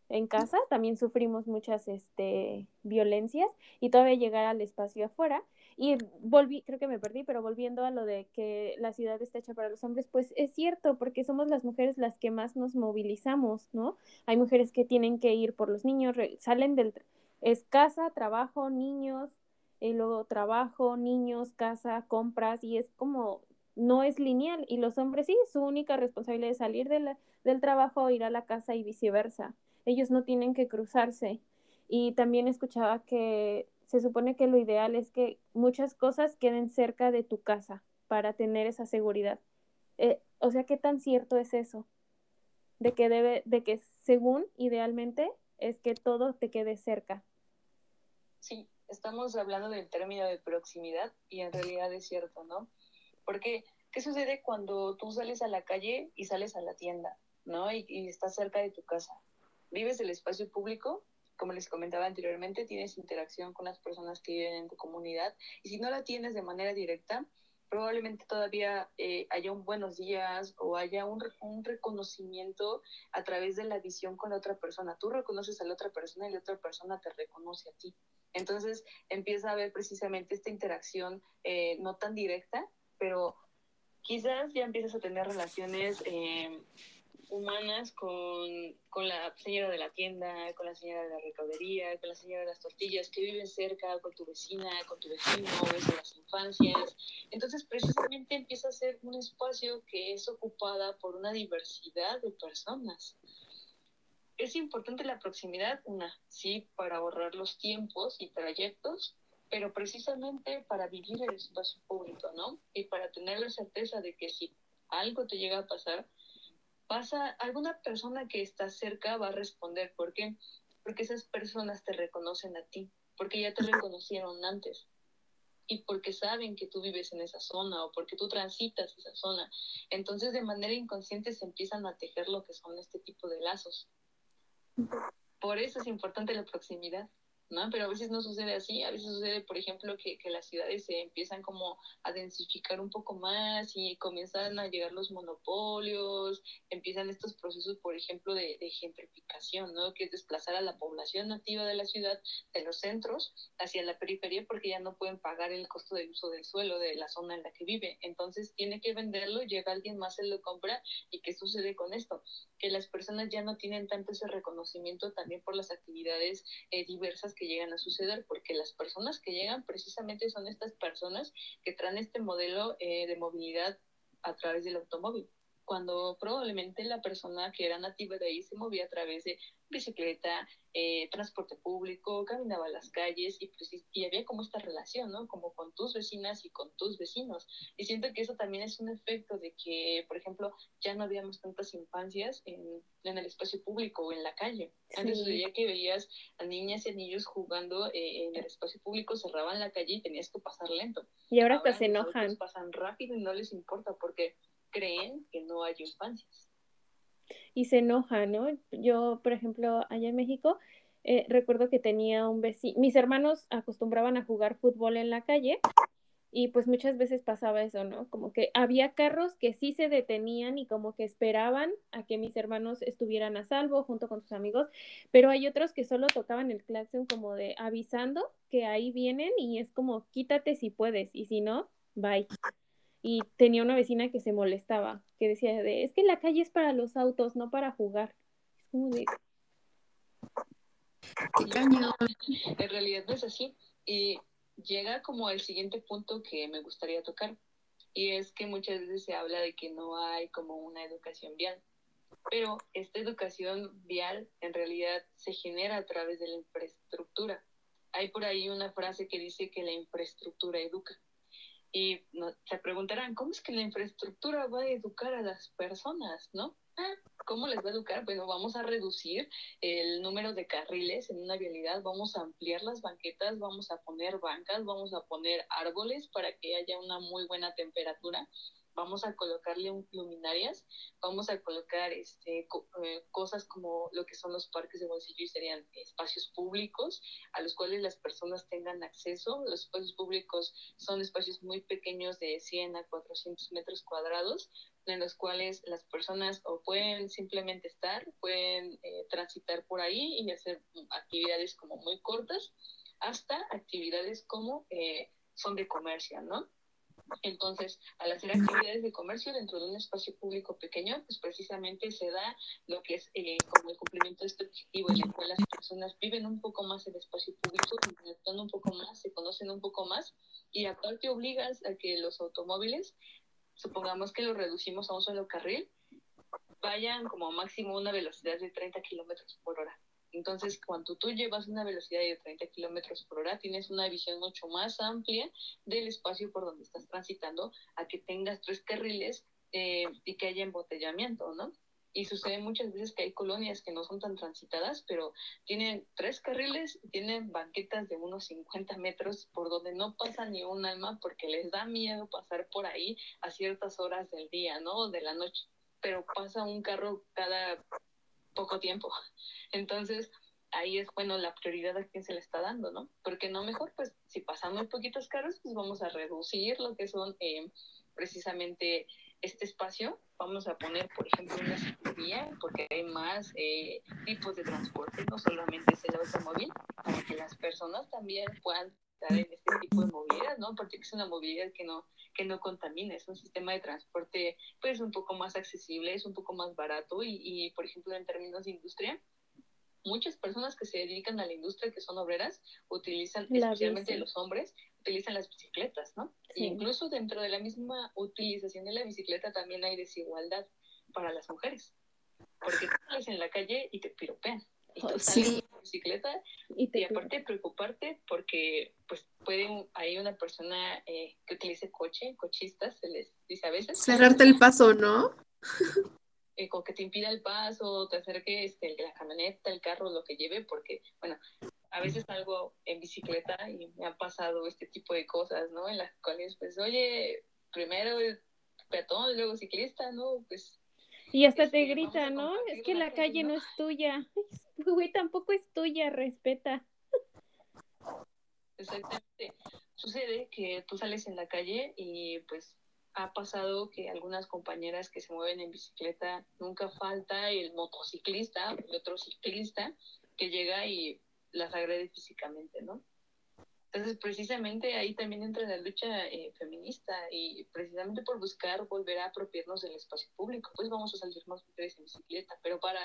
en casa, también sufrimos muchas este, violencias y todavía llegar al espacio afuera. Y volví, creo que me perdí, pero volviendo a lo de que la ciudad está hecha para los hombres, pues es cierto, porque somos las mujeres las que más nos movilizamos, ¿no? Hay mujeres que tienen que ir por los niños, salen del... Es casa, trabajo, niños, y luego trabajo, niños, casa, compras, y es como, no es lineal. Y los hombres sí, su única responsabilidad es salir de del trabajo, ir a la casa y viceversa ellos no tienen que cruzarse. Y también escuchaba que se supone que lo ideal es que muchas cosas queden cerca de tu casa para tener esa seguridad. Eh, o sea, ¿qué tan cierto es eso? De que debe, de que según idealmente es que todo te quede cerca. Sí, estamos hablando del término de proximidad y en realidad es cierto, ¿no? Porque, ¿qué sucede cuando tú sales a la calle y sales a la tienda, ¿no? Y, y estás cerca de tu casa vives el espacio público, como les comentaba anteriormente, tienes interacción con las personas que viven en tu comunidad y si no la tienes de manera directa, probablemente todavía eh, haya un buenos días o haya un, un, reconocimiento a través de la visión con la otra persona. Tú reconoces a la otra persona y la otra persona te reconoce a ti. Entonces empieza a haber precisamente esta interacción eh, no tan directa, pero quizás ya empiezas a tener relaciones eh, humanas con, con, la señora de la tienda, con la señora de la recaudería, con la señora de las tortillas, que viven cerca, con tu vecina, con tu vecino, ves las infancias. Entonces, precisamente empieza a ser un espacio que es ocupada por una diversidad de personas. Es importante la proximidad, una, sí, para ahorrar los tiempos y trayectos, pero precisamente para vivir el espacio público, ¿no? Y para tener la certeza de que si algo te llega a pasar, pasa, alguna persona que está cerca va a responder. ¿Por qué? Porque esas personas te reconocen a ti, porque ya te reconocieron antes y porque saben que tú vives en esa zona o porque tú transitas esa zona. Entonces, de manera inconsciente se empiezan a tejer lo que son este tipo de lazos. Por eso es importante la proximidad. ¿No? Pero a veces no sucede así, a veces sucede, por ejemplo, que, que, las ciudades se empiezan como a densificar un poco más y comienzan a llegar los monopolios, empiezan estos procesos, por ejemplo, de, de gentrificación, ¿no? Que es desplazar a la población nativa de la ciudad, de los centros, hacia la periferia porque ya no pueden pagar el costo del uso del suelo de la zona en la que vive. Entonces tiene que venderlo, llega alguien más, se lo compra y ¿qué sucede con esto? Que las personas ya no tienen tanto ese reconocimiento también por las actividades eh, diversas que llegan a suceder, porque las personas que llegan precisamente son estas personas que traen este modelo eh, de movilidad a través del automóvil cuando probablemente la persona que era nativa de ahí se movía a través de bicicleta, eh, transporte público, caminaba a las calles y, pues, y había como esta relación, ¿no? Como con tus vecinas y con tus vecinos. Y siento que eso también es un efecto de que, por ejemplo, ya no habíamos tantas infancias en, en el espacio público o en la calle. Antes veía que veías a niñas y a niños jugando eh, en el espacio público, cerraban la calle y tenías que pasar lento. Y ahora, ahora se enojan. Pasan rápido y no les importa porque creen que no hay infancias. Y se enoja, ¿no? Yo, por ejemplo, allá en México, eh, recuerdo que tenía un vecino, mis hermanos acostumbraban a jugar fútbol en la calle y pues muchas veces pasaba eso, ¿no? Como que había carros que sí se detenían y como que esperaban a que mis hermanos estuvieran a salvo junto con sus amigos, pero hay otros que solo tocaban el claxon como de avisando que ahí vienen y es como quítate si puedes y si no, bye y tenía una vecina que se molestaba, que decía de, es que la calle es para los autos, no para jugar. Es como de... En realidad es así. Y llega como el siguiente punto que me gustaría tocar. Y es que muchas veces se habla de que no hay como una educación vial. Pero esta educación vial en realidad se genera a través de la infraestructura. hay por ahí una frase que dice que la infraestructura educa. Y se preguntarán, ¿cómo es que la infraestructura va a educar a las personas, no? Ah, ¿Cómo les va a educar? Bueno, vamos a reducir el número de carriles en una vialidad, vamos a ampliar las banquetas, vamos a poner bancas, vamos a poner árboles para que haya una muy buena temperatura vamos a colocarle luminarias, vamos a colocar este, eh, cosas como lo que son los parques de bolsillo y serían espacios públicos a los cuales las personas tengan acceso. Los espacios públicos son espacios muy pequeños de 100 a 400 metros cuadrados en los cuales las personas o pueden simplemente estar, pueden eh, transitar por ahí y hacer actividades como muy cortas, hasta actividades como eh, son de comercio, ¿no? Entonces, al hacer actividades de comercio dentro de un espacio público pequeño, pues precisamente se da lo que es eh, como el cumplimiento de este objetivo en el cual las personas viven un poco más el espacio público, interactúan un poco más, se conocen un poco más y aparte obligas a que los automóviles, supongamos que los reducimos a un solo carril, vayan como máximo una velocidad de 30 kilómetros por hora. Entonces, cuando tú llevas una velocidad de 30 kilómetros por hora, tienes una visión mucho más amplia del espacio por donde estás transitando a que tengas tres carriles eh, y que haya embotellamiento, ¿no? Y sucede muchas veces que hay colonias que no son tan transitadas, pero tienen tres carriles, tienen banquetas de unos 50 metros por donde no pasa ni un alma porque les da miedo pasar por ahí a ciertas horas del día, ¿no? De la noche. Pero pasa un carro cada poco tiempo. Entonces, ahí es, bueno, la prioridad a quién se le está dando, ¿no? Porque no mejor, pues, si pasan muy poquitos carros, pues vamos a reducir lo que son eh, precisamente este espacio. Vamos a poner, por ejemplo, una ciclovía, porque hay más eh, tipos de transporte, no solamente es el automóvil, para que las personas también puedan estar en este tipo de movilidad, ¿no? Porque es una movilidad que no, que no contamina, es un sistema de transporte, pues, un poco más accesible, es un poco más barato y, y por ejemplo, en términos de industria, muchas personas que se dedican a la industria, que son obreras, utilizan, especialmente los hombres, utilizan las bicicletas, ¿no? incluso dentro de la misma utilización de la bicicleta también hay desigualdad para las mujeres, porque tú sales en la calle y te piropean. Y tú sales en la bicicleta y, te aparte preocuparte porque pues puede hay una persona eh, que utilice coche, cochistas, se les dice a veces. Cerrarte el paso, ¿no? eh, con que te impida el paso, te acerque este, la camioneta, el carro, lo que lleve, porque, bueno, a veces salgo en bicicleta y me han pasado este tipo de cosas, ¿no? En las cuales, pues, oye, primero peatón, luego ciclista, ¿no? Pues... Y hasta te este, grita, ¿no? Es que la calle no es tuya. Güey, tampoco es tuya, respeta. Exactamente. Sucede que tú sales en la calle y pues ha pasado que algunas compañeras que se mueven en bicicleta, nunca falta el motociclista, el otro ciclista, que llega y las agrede físicamente, ¿no? Entonces, precisamente ahí también entra la lucha eh, feminista y precisamente por buscar volver a apropiarnos del espacio público, pues vamos a salir más mujeres en bicicleta, pero para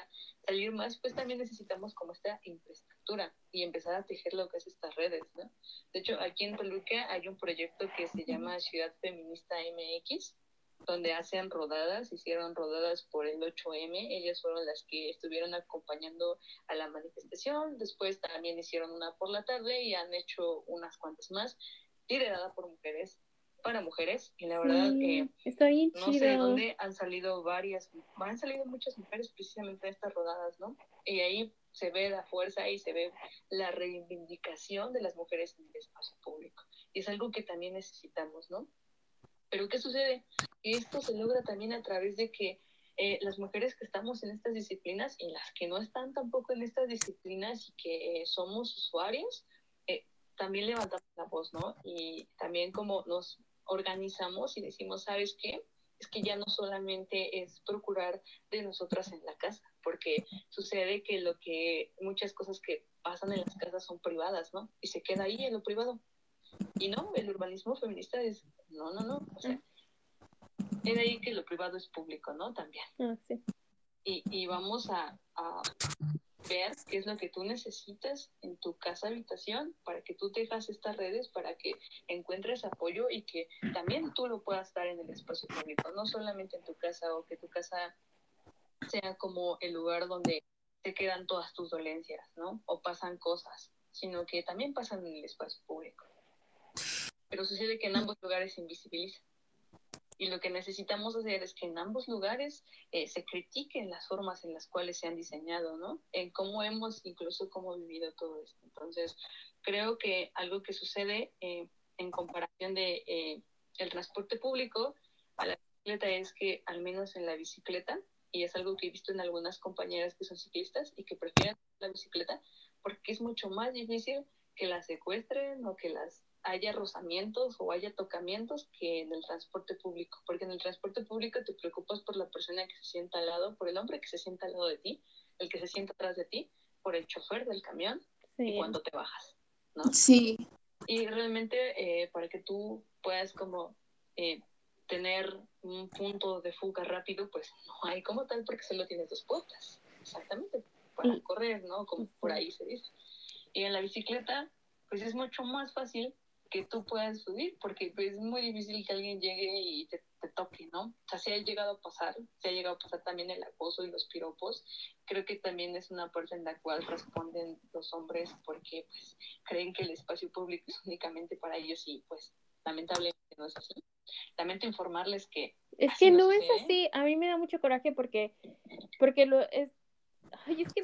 salir más, pues también necesitamos como esta infraestructura y empezar a tejer lo que es estas redes, ¿no? De hecho, aquí en Toluca hay un proyecto que se llama Ciudad Feminista MX, donde hacen rodadas, hicieron rodadas por el 8M, ellas fueron las que estuvieron acompañando a la manifestación, después también hicieron una por la tarde y han hecho unas cuantas más, liderada por mujeres, para mujeres, y la verdad que no sé de dónde han salido varias, han salido muchas mujeres precisamente de estas rodadas, ¿no? Y ahí se ve la fuerza y se ve la reivindicación de las mujeres en el espacio público. Y es algo que también necesitamos, ¿no? Pero ¿qué sucede? Esto se logra también a través de que eh, las mujeres que estamos en estas disciplinas y las que no están tampoco en estas disciplinas y que eh, somos usuarios, eh, también levantamos la voz, ¿no? Y también como nos organizamos y decimos, ¿sabes qué? Es que ya no solamente es procurar de nosotras en la casa, porque sucede que lo que muchas cosas que pasan en las casas son privadas, ¿no? Y se queda ahí en lo privado. Y no, el urbanismo feminista es, no, no, no, o sea, es ahí que lo privado es público, ¿no? También. Ah, sí. y, y, vamos a, a, ver qué es lo que tú necesitas en tu casa habitación para que tú dejas estas redes, para que encuentres apoyo y que también tú lo puedas dar en el espacio público, no solamente en tu casa o que tu casa sea como el lugar donde te quedan todas tus dolencias, ¿no? O pasan cosas, sino que también pasan en el espacio público. Pero sucede que en ambos lugares se invisibiliza. Y lo que necesitamos hacer es que en ambos lugares eh, se critiquen las formas en las cuales se han diseñado, ¿no? En cómo hemos, incluso cómo vivido todo esto. Entonces, creo que algo que sucede eh, en comparación de eh, el transporte público a la bicicleta es que al menos en la bicicleta, y es algo que he visto en algunas compañeras que son ciclistas y que prefieren la bicicleta, porque es mucho más difícil que las secuestren o que las haya rozamientos o haya tocamientos que en el transporte público, porque en el transporte público te preocupas por la persona que se sienta al lado, por el hombre que se sienta al lado de ti, el que se sienta atrás de ti, por el chofer del camión y cuando te bajas, ¿no? Sí. Y realmente eh, para que tú puedas como eh, tener un punto de fuga rápido, pues no hay como tal porque solo tienes dos puertas, exactamente, para correr, ¿no? Como por ahí se dice. Y en la bicicleta, pues es mucho más fácil que tú puedas subir, porque pues, es muy difícil que alguien llegue y te, toque, ¿no? O sea, si ha llegado a pasar, se ha llegado a pasar también el acoso y los piropos, creo que también es una parte en la cual responden los hombres porque pues creen que el espacio público es únicamente para ellos y pues lamentablemente no es así. Lamento informarles que... Es que no, es así, a mí me da mucho coraje porque, porque lo es, Ay, es que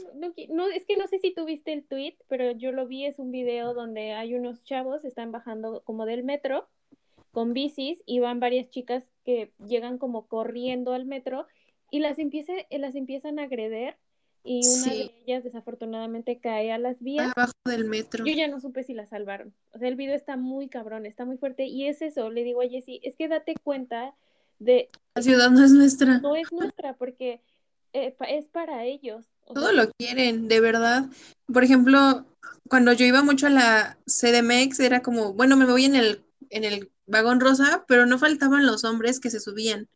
no, es que no sé si tuviste el tweet, pero yo lo vi, es un video donde hay unos chavos, están bajando como del metro con bicis y van varias chicas que llegan como corriendo al metro y las, empieza, las empiezan a agreder y una de ellas desafortunadamente cae a las vías. Abajo del metro. Yo ya no supe si la salvaron. O sea, el video está muy cabrón, está muy fuerte y es eso, le digo a Jessie, es que date cuenta de... La ciudad no es nuestra. No es nuestra porque eh, es para ellos. Todo lo quieren, de verdad. Por ejemplo, cuando yo iba mucho a la CDMX, era como, bueno, me voy en el, en el vagón rosa, pero no faltaban los hombres que se subían.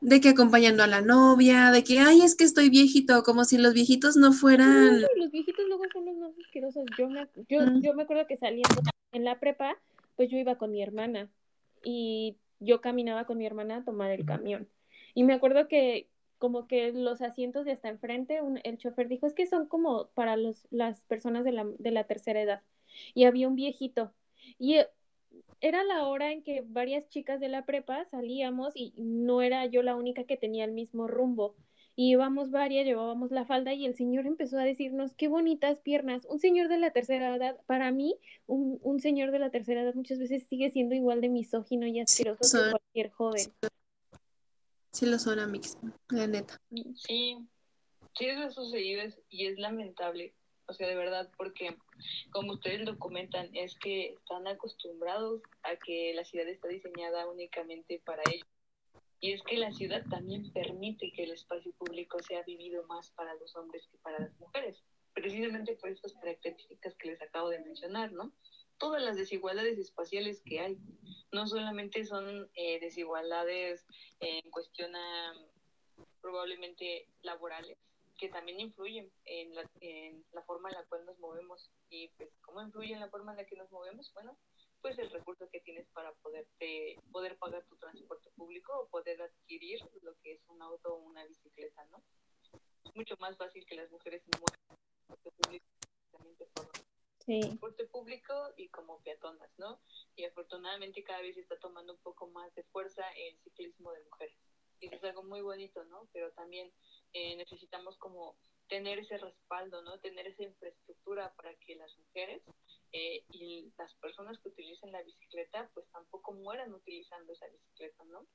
De que acompañando a la novia, de que, ay, es que estoy viejito, como si los viejitos no fueran. los viejitos luego son los más asquerosos. Yo me, yo, yo me acuerdo que saliendo en la prepa, pues yo iba con mi hermana y yo caminaba con mi hermana a tomar el camión. Y me acuerdo que como que los asientos de hasta enfrente, el chofer dijo, es que son como para los, las personas de la, de la tercera edad. Y había un viejito. Y eh, era la hora en que varias chicas de la prepa salíamos y no era yo la única que tenía el mismo rumbo. Y íbamos varias, llevábamos la falda y el señor empezó a decirnos, qué bonitas piernas. Un señor de la tercera edad, para mí, un, un señor de la tercera edad muchas veces sigue siendo igual de misógino y asqueroso que cualquier joven. Sí lo son, Amix, la neta. Sí, sí eso ha sucedido y es lamentable, o sea, de verdad, porque como ustedes lo comentan, es que están acostumbrados a que la ciudad está diseñada únicamente para ellos. Y es que la ciudad también permite que el espacio público sea vivido más para los hombres que para las mujeres, precisamente por estas características que les acabo de mencionar, ¿no? Todas las desigualdades espaciales que hay. No solamente son eh, desigualdades en cuestión probablemente laborales, que también influyen en la, en la forma en la cual nos movemos. Y pues, ¿cómo influye en la forma en la que nos movemos? Bueno, pues el recurso que tienes para poderte, poder pagar tu transporte público o poder adquirir lo que es un auto o una bicicleta, ¿no? Es mucho más fácil que las mujeres se muevan transporte público por transporte público y como peatonas, ¿no? Y afortunadamente cada vez se está tomando un poco más de fuerza el ciclismo de mujeres. Y eso es algo muy bonito, ¿no? Pero también eh, necesitamos como tener ese respaldo, ¿no? Tener esa infraestructura para que las mujeres eh, y las personas que utilicen la bicicleta, pues tampoco mueran utilizando esa bicicleta, ¿no?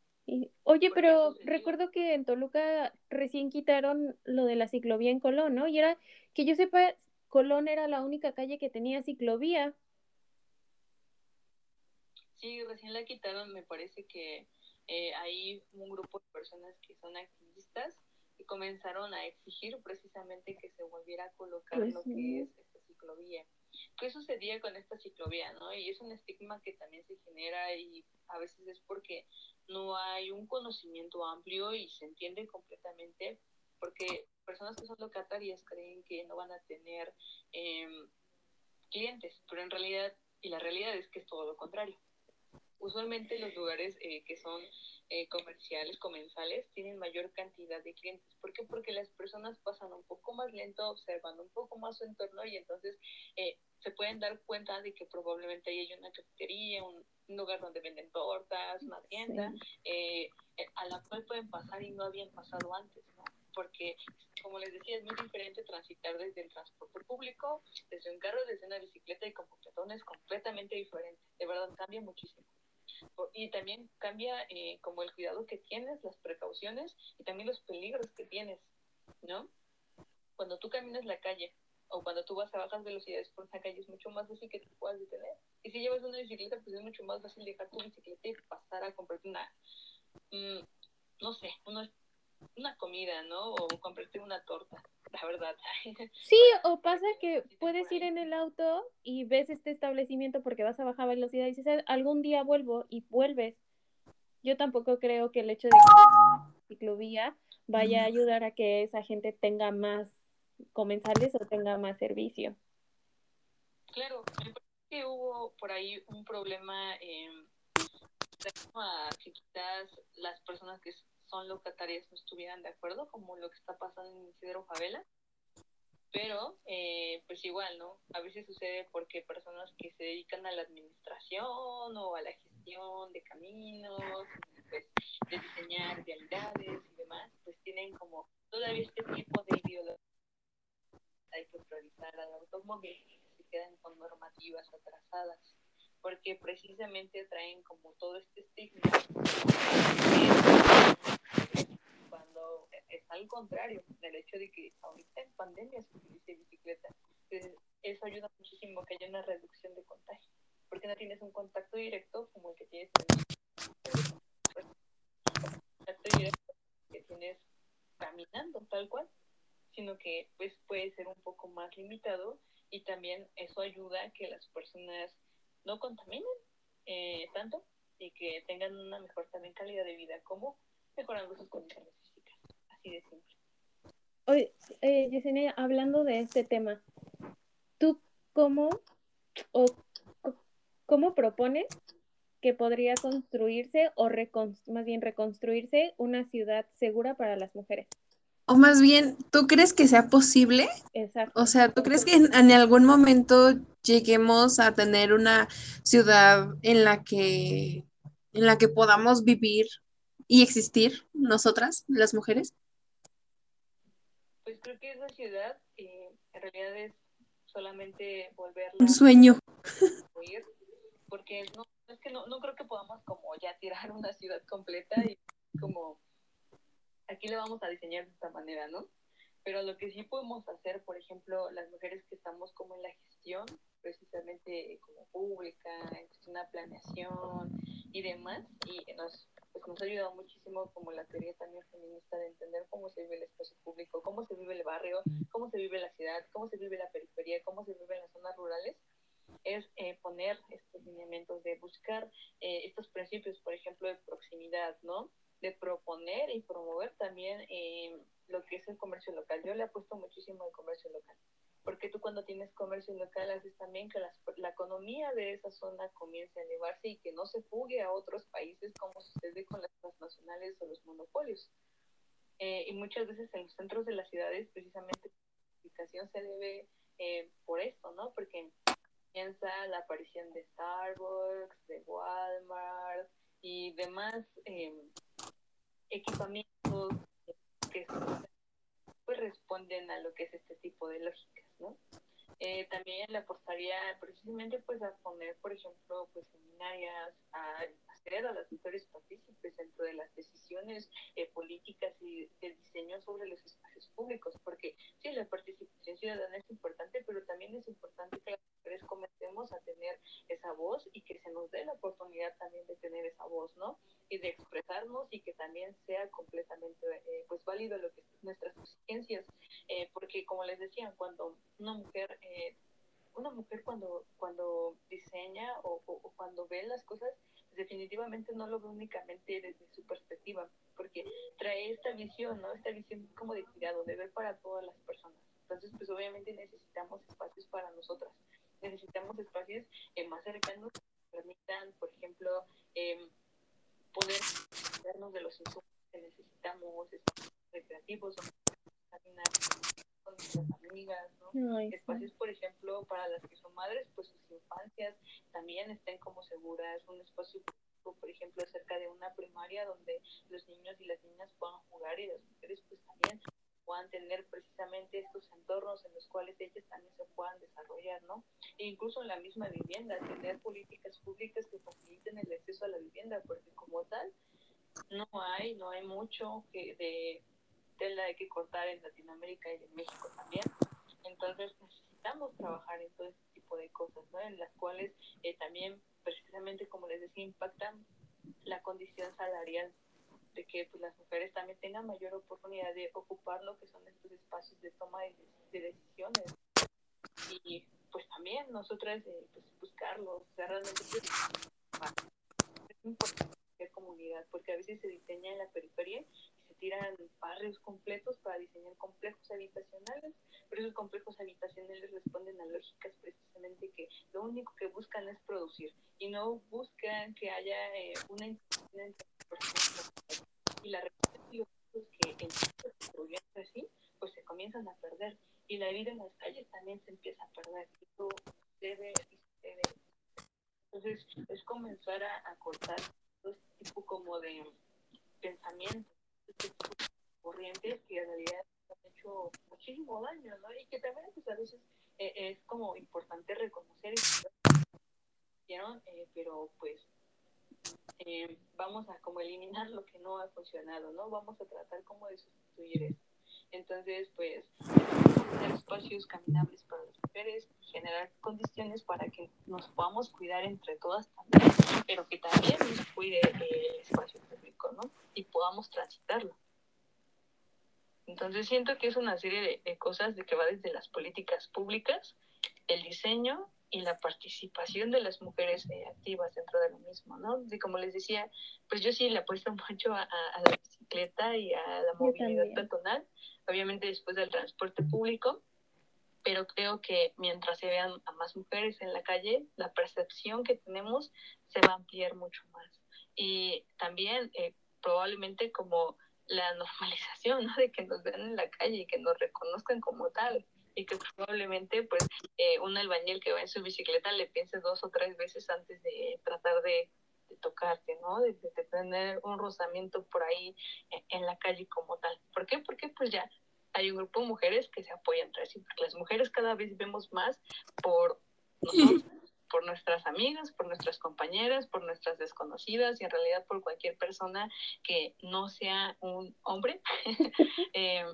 oye, pero recuerdo que en Toluca recién quitaron lo de la ciclovía en Colón, ¿no? Y era, que yo sepa, Colón era la única calle que tenía ciclovía. Sí, recién la quitaron, me parece que eh, hay un grupo de personas que son activistas y comenzaron a exigir precisamente que se volviera a colocar pues lo que es esta ciclovía. ¿Qué sucedía con esta ciclovía, no? Y es un estigma que también se genera y a veces es porque no hay un conocimiento amplio y se entiende completamente porque personas que son locatarias creen que no van a tener em, clientes, pero en realidad, y la realidad es que es todo lo contrario. usualmente los lugares eh, que son eh, comerciales, comensales, tienen mayor cantidad de clientes. ¿Por qué? Porque las personas pasan un poco más lento, observando un poco más su entorno y entonces eh, se pueden dar cuenta de que probablemente ahí hay una cafetería, un, lugar donde venden tortas, una tienda, eh, a la cual pueden pasar y no habían pasado antes, ¿no? Porque, como les decía, es muy diferente transitar desde el transporte público, desde un carro, desde una bicicleta y con es completamente diferente. De verdad, cambia muchísimo y también cambia eh, como el cuidado que tienes, las precauciones y también los peligros que tienes, ¿no? Cuando tú caminas la calle o cuando tú vas a bajas velocidades por una calle es mucho más fácil que te puedas detener. Y si llevas una bicicleta, pues es mucho más fácil dejar tu bicicleta y pasar a comprarte una, mm, no sé, una, una comida, ¿no? O comprarte una torta la verdad. Sí, o pasa que puedes ir en el auto y ves este establecimiento porque vas a bajar velocidad y dices, algún día vuelvo y vuelves. Yo tampoco creo que el hecho de que la ciclovía vaya a ayudar a que esa gente tenga más comensales o tenga más servicio. Claro, me parece que hubo por ahí un problema eh, que quizás las personas que son locatarias no estuvieran de acuerdo, como lo que está pasando en Isidro Favela. Pero, eh, pues igual, ¿no? A veces sucede porque personas que se dedican a la administración o a la gestión de caminos, pues, de diseñar vialidades y demás, pues tienen como todavía este tipo de ideología. Hay que priorizar al automóvil, se quedan con normativas atrasadas porque precisamente traen como todo este estigma cuando es al contrario del hecho de que ahorita en pandemia se utilice bicicleta. eso ayuda muchísimo que haya una reducción de contagio, porque no tienes un contacto directo como el que tienes en contacto directo que tienes caminando tal cual, sino que pues puede ser un poco más limitado y también eso ayuda a que las personas no contaminen eh, tanto y que tengan una mejor también calidad de vida, como mejorando sus condiciones físicas. Así de simple. Oye, eh, Yesenia, hablando de este tema, ¿tú cómo o cómo propones que podría construirse o más bien reconstruirse una ciudad segura para las mujeres? O más bien, ¿tú crees que sea posible? Exacto. O sea, ¿tú crees que en, algún momento lleguemos a tener una ciudad en la que en la que podamos vivir y existir nosotras, las mujeres? Pues creo que esa ciudad eh, en realidad es solamente volverla un sueño. porque no, es que no, no creo que podamos como ya tirar una ciudad completa y como aquí le vamos a diseñar de esta manera, ¿no? Pero lo que sí podemos hacer, por ejemplo, las mujeres que estamos como en la gestión, precisamente como pública, en una planeación y demás, y nos, pues nos ha ayudado muchísimo como la teoría también feminista de entender cómo se vive el espacio público, cómo se vive el barrio, cómo se vive la ciudad, cómo se vive la periferia, cómo se vive en las zonas rurales, es eh, poner estos lineamientos de buscar eh, estos principios, por ejemplo, de proximidad, ¿no? de proponer y promover también eh, lo que es el comercio local. Yo le apuesto muchísimo al comercio local, porque tú cuando tienes comercio local haces también que la economía de esa zona comience a elevarse y que no se fugue a otros países como sucede con las transnacionales o los monopolios. Eh, y muchas veces en los centros de las ciudades precisamente la identificación se debe eh, por esto, ¿no? Porque piensa la aparición de Starbucks, de Walmart y demás equipamientos que pues, responden a lo que es este tipo de lógicas, Eh, también le apostaría precisamente pues a poner, por ejemplo, pues seminarias, a hacer a las mujeres partícipes dentro de las decisiones eh, políticas y de diseño sobre los espacios públicos, porque sí, la participación ciudadana es importante, pero también es importante que las mujeres comencemos a tener esa voz y que se nos dé la oportunidad también de tener esa voz, ¿no? Y de expresarnos y que también sea completamente eh, pues válido lo que nuestras exigencias, eh, porque como les decía, cuando una mujer eh, una mujer cuando cuando diseña o, cuando ve las cosas definitivamente no lo ve únicamente desde su perspectiva porque trae esta visión no esta visión como de cuidado de ver para todas las personas. Entonces pues obviamente necesitamos espacios para nosotras. Necesitamos espacios más cercanos permitan, por ejemplo, eh, poder darnos de los insumos que necesitamos, espacios recreativos, caminar con nuestras amigas, ¿no? espacios, por ejemplo, para las que son madres, pues sus infancias también estén como seguras, un espacio por ejemplo, cerca de una primaria donde los niños y las niñas puedan jugar y las mujeres pues también puedan tener precisamente estos entornos en los cuales ellas también se puedan desarrollar, ¿no? E incluso en la misma vivienda, tener políticas públicas que faciliten el acceso a la vivienda, porque como tal, no hay, no hay mucho que de tela de que cortar en Latinoamérica y en México también. Entonces necesitamos trabajar en todo este tipo de cosas, ¿no? En las cuales eh, también, precisamente como les decía, impactan la condición salarial de que pues, las mujeres también tengan mayor oportunidad de ocupar lo que son estos espacios de toma de, decisiones. Y pues también nosotras eh, pues, buscarlos, o sea, realmente pues, es importante comunidad, porque a veces se diseña en la periferia y se tiran barrios completos para diseñar complejos habitacionales, pero esos complejos habitacionales responden a lógicas precisamente que lo único que buscan es producir y no buscan que haya eh, una entre y la y los que el así, pues se comienzan a perder y la vida en las calles también se empieza a perder. Esto debe y debe. Entonces es comenzar a, a cortar este tipo como de de corrientes que en realidad han hecho muchísimo daño, ¿no? Y que también pues a veces eh, es como importante reconocer y eh, pero pues eh, vamos a como eliminar lo que no ha funcionado, ¿no? Vamos a tratar como de sustituir eso. Entonces, pues, tener espacios caminables para las mujeres, generar condiciones para que nos podamos cuidar entre todas también, pero que también nos cuide el espacio público, ¿no? Y podamos transitarlo. Entonces siento que es una serie de, de cosas de que va desde las políticas públicas, el diseño y la participación de las mujeres eh, activas dentro de lo mismo, ¿no? Y como les decía, pues yo sí le apuesto mucho a, a, la bicicleta y a la movilidad peatonal, obviamente después del transporte público, pero creo que mientras se vean a más mujeres en la calle, la percepción que tenemos se va a ampliar mucho más. Y también eh, probablemente como la normalización, ¿no? De que nos vean en la calle y que nos reconozcan como tal y que probablemente pues eh, un albañil que va en su bicicleta le piense dos o tres veces antes de tratar de, tocarte, ¿no? De, tener un rozamiento por ahí en, la calle como tal. ¿Por qué? Porque pues ya hay un grupo de mujeres que se apoyan entre sí, porque las mujeres cada vez vemos más por nosotros, por nuestras amigas, por nuestras compañeras, por nuestras desconocidas y en realidad por cualquier persona que no sea un hombre. eh,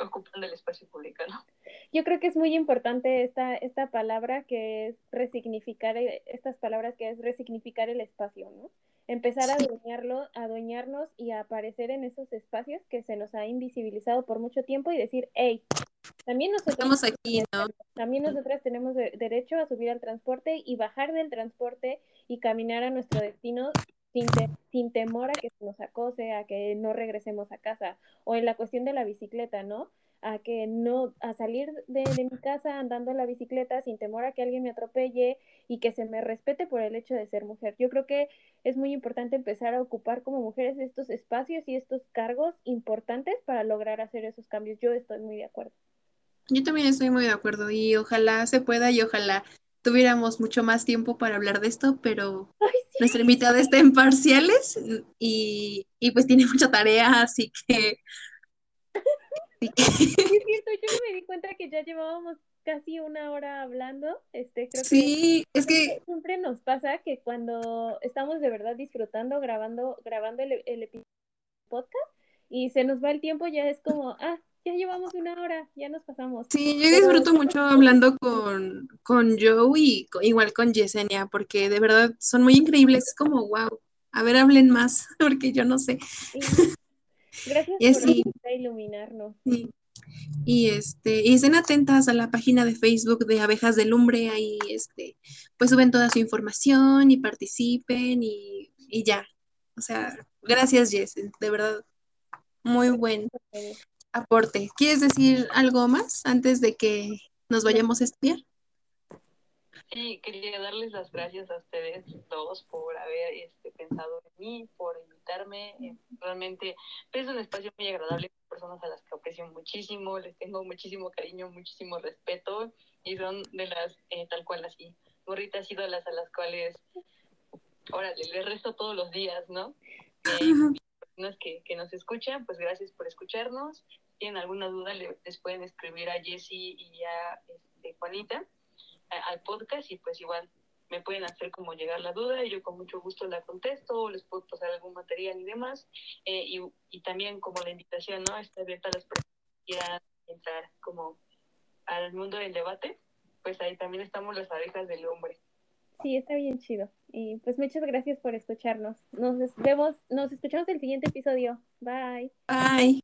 ocupando el espacio público, ¿no? Yo creo que es muy importante esta, esta palabra que es resignificar, eh, estas palabras que es resignificar el espacio, ¿no? Empezar a adueñarlo, a adueñarnos y a aparecer en esos espacios que se nos ha invisibilizado por mucho tiempo y decir, hey, también nosotros, Estamos aquí, ¿no? también nosotras tenemos derecho a subir al transporte y bajar del transporte y caminar a nuestro destino sin, sin temor a que se nos acose, a que no regresemos a casa, o en la cuestión de la bicicleta, ¿no? A que no, a salir de, de, mi casa andando la bicicleta sin temor a que alguien me atropelle y que se me respete por el hecho de ser mujer. Yo creo que es muy importante empezar a ocupar como mujeres estos espacios y estos cargos importantes para lograr hacer esos cambios. Yo estoy muy de acuerdo. Yo también estoy muy de acuerdo y ojalá se pueda y ojalá tuviéramos mucho más tiempo para hablar de esto, pero nuestra invitada está en parciales y, y, pues tiene mucha tarea, así que... es cierto, yo me di cuenta que ya llevábamos casi una hora hablando. Este, creo sí, es que siempre nos pasa que cuando estamos de verdad disfrutando, grabando, grabando el, el podcast y se nos va el tiempo, ya es como, ah, ya llevamos una hora, ya nos pasamos. Sí, yo disfruto mucho hablando con, con Joe y igual con Yesenia, porque de verdad son muy increíbles, es como, wow, a ver, hablen más, porque yo no sé. Gracias y así, por iluminarnos. Sí. Y este, y estén atentas a la página de Facebook de Abejas de Lumbre, ahí este, pues suben toda su información y participen y, y ya. O sea, gracias Jess, de verdad, muy buen aporte. ¿Quieres decir algo más antes de que nos vayamos a estudiar? Sí, quería darles las gracias a ustedes dos por haber este, pensado en mí, por invitarme. Eh, realmente es un espacio muy agradable, personas a las que aprecio muchísimo, les tengo muchísimo cariño, muchísimo respeto y son de las, eh, tal cual así, gorritas ídolas a las cuales, órale, les rezo todos los días, ¿no? Eh, personas que, que nos escuchan, pues gracias por escucharnos. Tienen alguna duda, les pueden escribir a Jessie y a este, Juanita al podcast y pues igual me pueden hacer como llegar la duda y yo con mucho gusto la contesto o les puedo pasar algún material y demás. Eh, y, y, también como la invitación, ¿no? Está abierta a las personas que quieran entrar como al mundo del debate, pues ahí también estamos las abejas del hombre. Sí, está bien chido. Y pues muchas gracias por escucharnos. Nos vemos, nos escuchamos en el siguiente episodio. Bye. Bye.